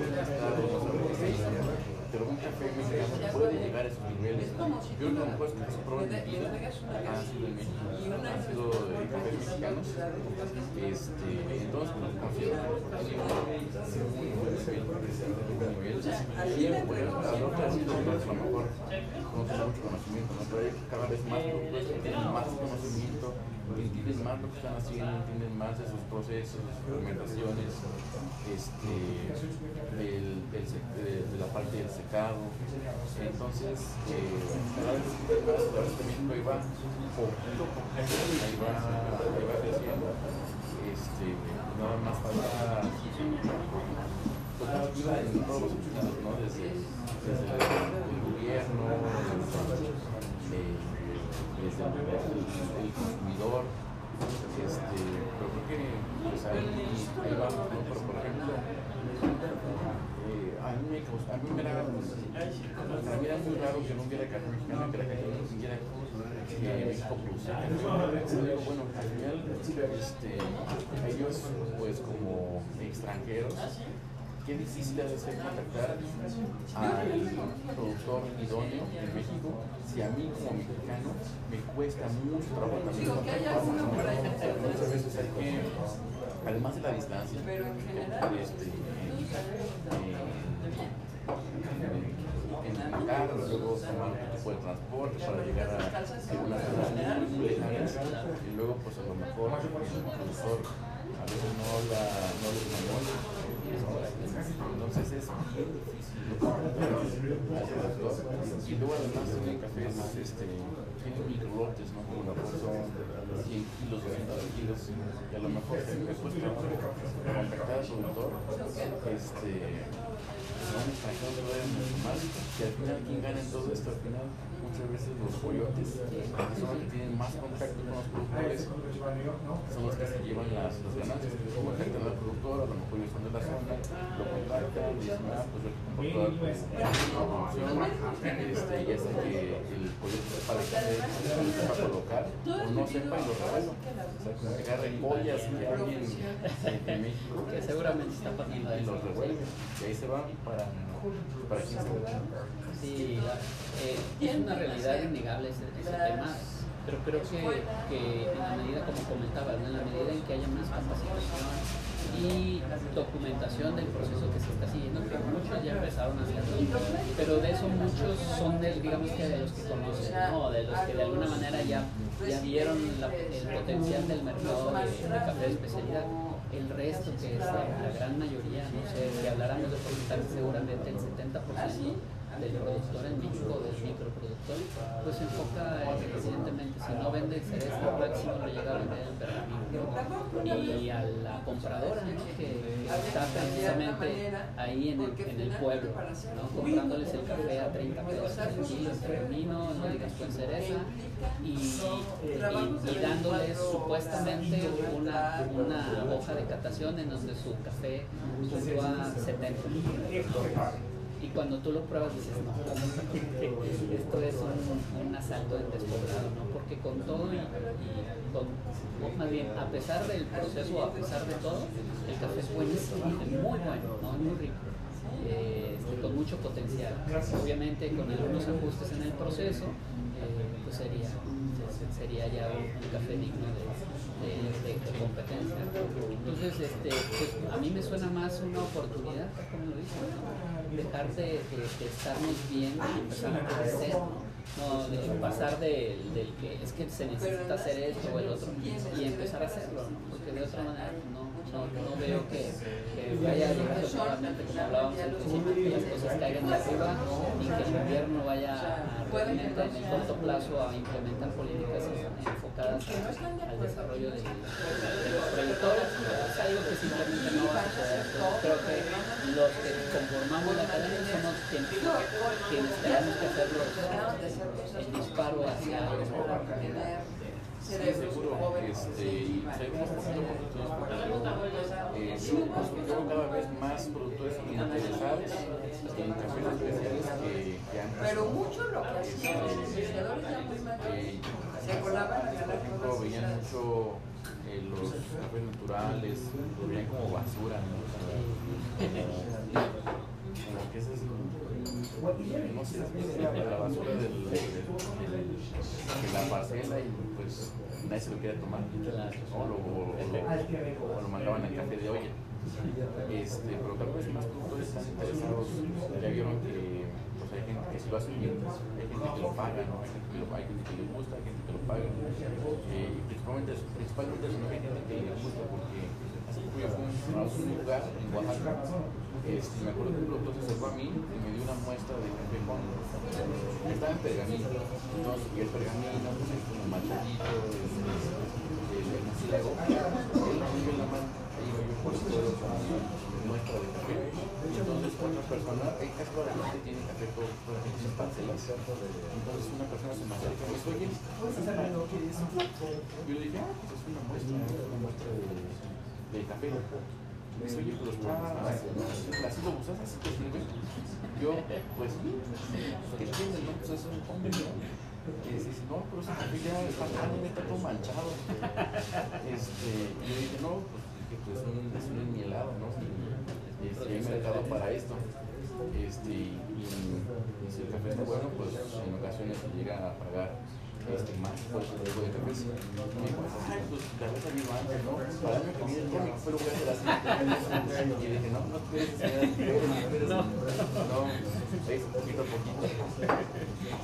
no. Pero un café mexicano puede llegar a esos niveles. Yo lo mejor que he probado en mi vida ha sido en México, mexicanos. Este, entonces, pues, que muy buen nivel. Y bueno, a lo mejor no tienen mucho conocimiento, ¿no? cada vez más que más conocimiento, entienden más lo que están haciendo, entienden más de sus procesos, de sus fermentaciones, este, del, de, la parte del secado. Entonces, eh, México ahí va ahí va, ahí va creciendo. Este, nada más ayuda en todos los sentidos, ¿no? Desde, desde el gobierno, eh, desde el, el, consumidor, este, pero creo que pues ahí, ahí vamos, ¿no? Pero por ejemplo, eh, a mí me a mí me era, para mí era muy raro que no hubiera café mexicano, que la gente no sintiera que México produciera digo, bueno, al final, este, ellos, pues como extranjeros, qué difícil ha de ser contactar al productor idóneo en México si a mí como mexicano me cuesta mucho trabajo también contactar muchas veces hay que además de la distancia este, en el carro, luego tomar un tipo de transporte para llegar a algunas zonas muy, lejanas y luego pues a lo mejor el productor a veces no habla, no habla español entonces es bien difícil y luego además tienen cafés este, tienen micro lotes ¿no? como la son 100 kilos, 200 kilos y a lo mejor a me cuesta contactar al productor este, no, un extranjero vayan mucho más, y al final, ¿quién gana en todo esto? Al final, muchas veces los coyotes, que son los que tienen más contacto con los productores, son los que se llevan las, las ganancias. Como el gente del productor, a lo mejor ellos son de la zona, lo contactan, dicen, ah, pues yo compro toda tu producción, este, y hasta que el coyote sepa de lo sepa colocar, o no sepa y lo revela. O sea, que agarren joyas que alguien en México
Que seguramente está pasando
y los revuelve. Se van para, para quién se
Sí, eh, es una realidad innegable ese, ese tema, pero creo que, que en la medida, como comentabas, ¿no? en la medida en que haya más capacitación y documentación del proceso que se está siguiendo, que muchos ya empezaron a hacerlo, pero de eso muchos son de, digamos que de los que conocen, ¿no? de los que de alguna manera ya, ya vieron la- el potencial del mercado de, de café de especialidad. El resto, que es la, gran mayoría, no sé, si habláramos de porcentaje, seguramente el 70% del productor en México, del microproductor, pues se enfoca evidentemente, si no vende cereza, máximo lo llega a vender el pergamino. Y a la compradora, que, está precisamente ahí en el, en el pueblo, comprándoles el café a 30 pesos el kilo, el pergamino, no digas con cereza, y, y, dándoles supuestamente una, una hoja de catación en donde su café puntúa 70. Y cuando tú lo pruebas dices, no, esto es un, un asalto del despoblado, ¿no? Porque con todo y, y con, o más bien, a pesar del proceso, a pesar de todo, el café es buenísimo, es muy bueno, ¿no? muy rico, eh, este, con mucho potencial. Obviamente con algunos ajustes en el proceso, eh, pues sería, se- sería ya un, un café digno de, de- de- de competencia. Entonces, este, pues, a mí me suena más una oportunidad, como lo dices, ¿no? dejar de, de- estarnos bien y empezar a crecer, ¿no? No, de pasar del, del que es que se necesita hacer esto o el otro y empezar a hacerlo, porque de otra manera pues, no, no veo que, que vaya como hablábamos al principio, que las cosas caigan de arriba y que el gobierno vaya realmente en el corto plazo a implementar políticas enfocadas al desarrollo de, de los productores. Es algo que simplemente no va a suceder. Creo que los que conformamos la cadena somos quienes, quienes tenemos que hacer los, el disparo hacia
Sí, seguro. Este, y seguimos preparamos. Eh, yo, pues, cada vez más productores interesados en cafés especiales que, que antes.
Pero mucho lo que hacían los iniciadores ya muy mayores
Eh,
se colaban a
por
ganar
ejemplo,
todas
veían mucho eh, los cafés naturales, lo veían como basura, ¿no? Como, que ese es no sé, es la, la basura de la parcela y pues nadie se lo quiere tomar. O lo, o, lo, mandaban al café de olla. Este, pero cada vez más productores están interesados, ya vieron que pues, hay gente que sí lo hace bien, hay gente que lo paga, hay, gente que le gusta, hay gente que lo paga, eh, y principalmente, principalmente hay gente que le gusta, porque hace poco yo fui a un, un lugar en Oaxaca, este, me acuerdo que un productor se acercó a mí y me dio una muestra de café con, estaba en pergamino, entonces, el pergamino pues, es como machadito, es, es, es, el murciélago, él me dio la mano, ahí iba yo por mi muestra de café, entonces otra persona, hay casi toda la gente tiene café por, en parcelas, entonces una persona se me acerca y me dice, oye. Yo le dije, ah, pues es una muestra, es una muestra de café. Dice, oye, pero está, así lo usas, así te sirve. Yo, pues, ¿qué tienes, no? Pues es un convenio. Y dice, no, pero café ya está malo, está todo manchado. Este, y yo dije, no, pues, pues un, es un enmielado, ¿no? Este, hay mercado para esto. Este, y, y si el café está bueno, pues en ocasiones se llega a pagar este, más tipo de cafés. Y me pues cabeza mancha, ¿no? Para año que viene mi café lo voy a hacer así. Y dije, no, no te esperes, no, no, es poquito a poquito.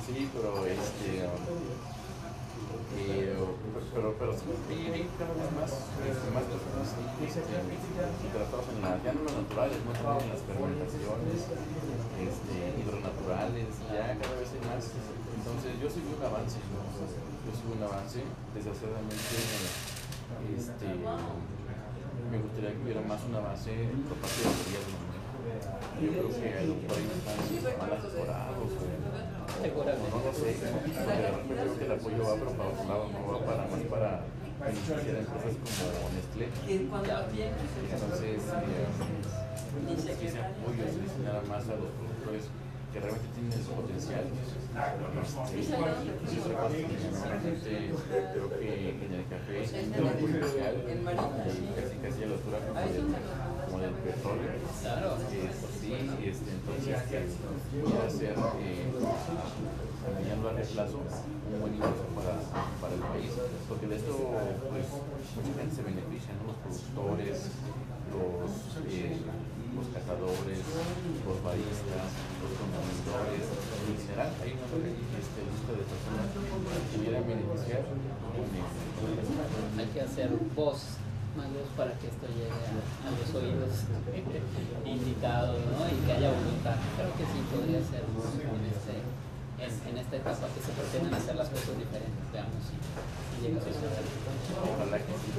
Sí, pero este. um, eh, pero, pero sí, hay cada vez más, este, personas este, tratados en la, ya no en los naturales, no en las fermentaciones este, hidronaturales, ya cada vez hay más. Entonces yo sigo un avance, ¿no? yo sigo un avance, desgraciadamente este, me gustaría que hubiera más un avance por parte del gobierno. ¿no? yo creo que a lo mejor ellos están mal asesorados o, o no lo sé, porque de repente creo que el apoyo va pero para otro lado, no va para más para beneficiar empresas como Nestlé. Entonces, eh, ese apoyo se nada más a los que realmente tienen ese potencial. Este, creo que en el café hay un potencial y casi casi a la altura como del, como del petróleo. Eh, pues sí, este, entonces que pudiera ser eh, a mediano largo plazo un buen ingreso para, para el país, porque de esto pues mucha gente se beneficia, ¿no? los productores, los eh, los cazadores, los baristas, los consumidores, en general hay una este, lista de personas que pudieran beneficiar.
Hay que hacer voz, más voz para que esto llegue a, a los oídos indicados ¿no? y que haya voluntad. Creo que sí podría ser en, este, en, en esta etapa que se pretenden hacer las cosas diferentes, veamos si, si llega a suceder.
Ojalá que sí.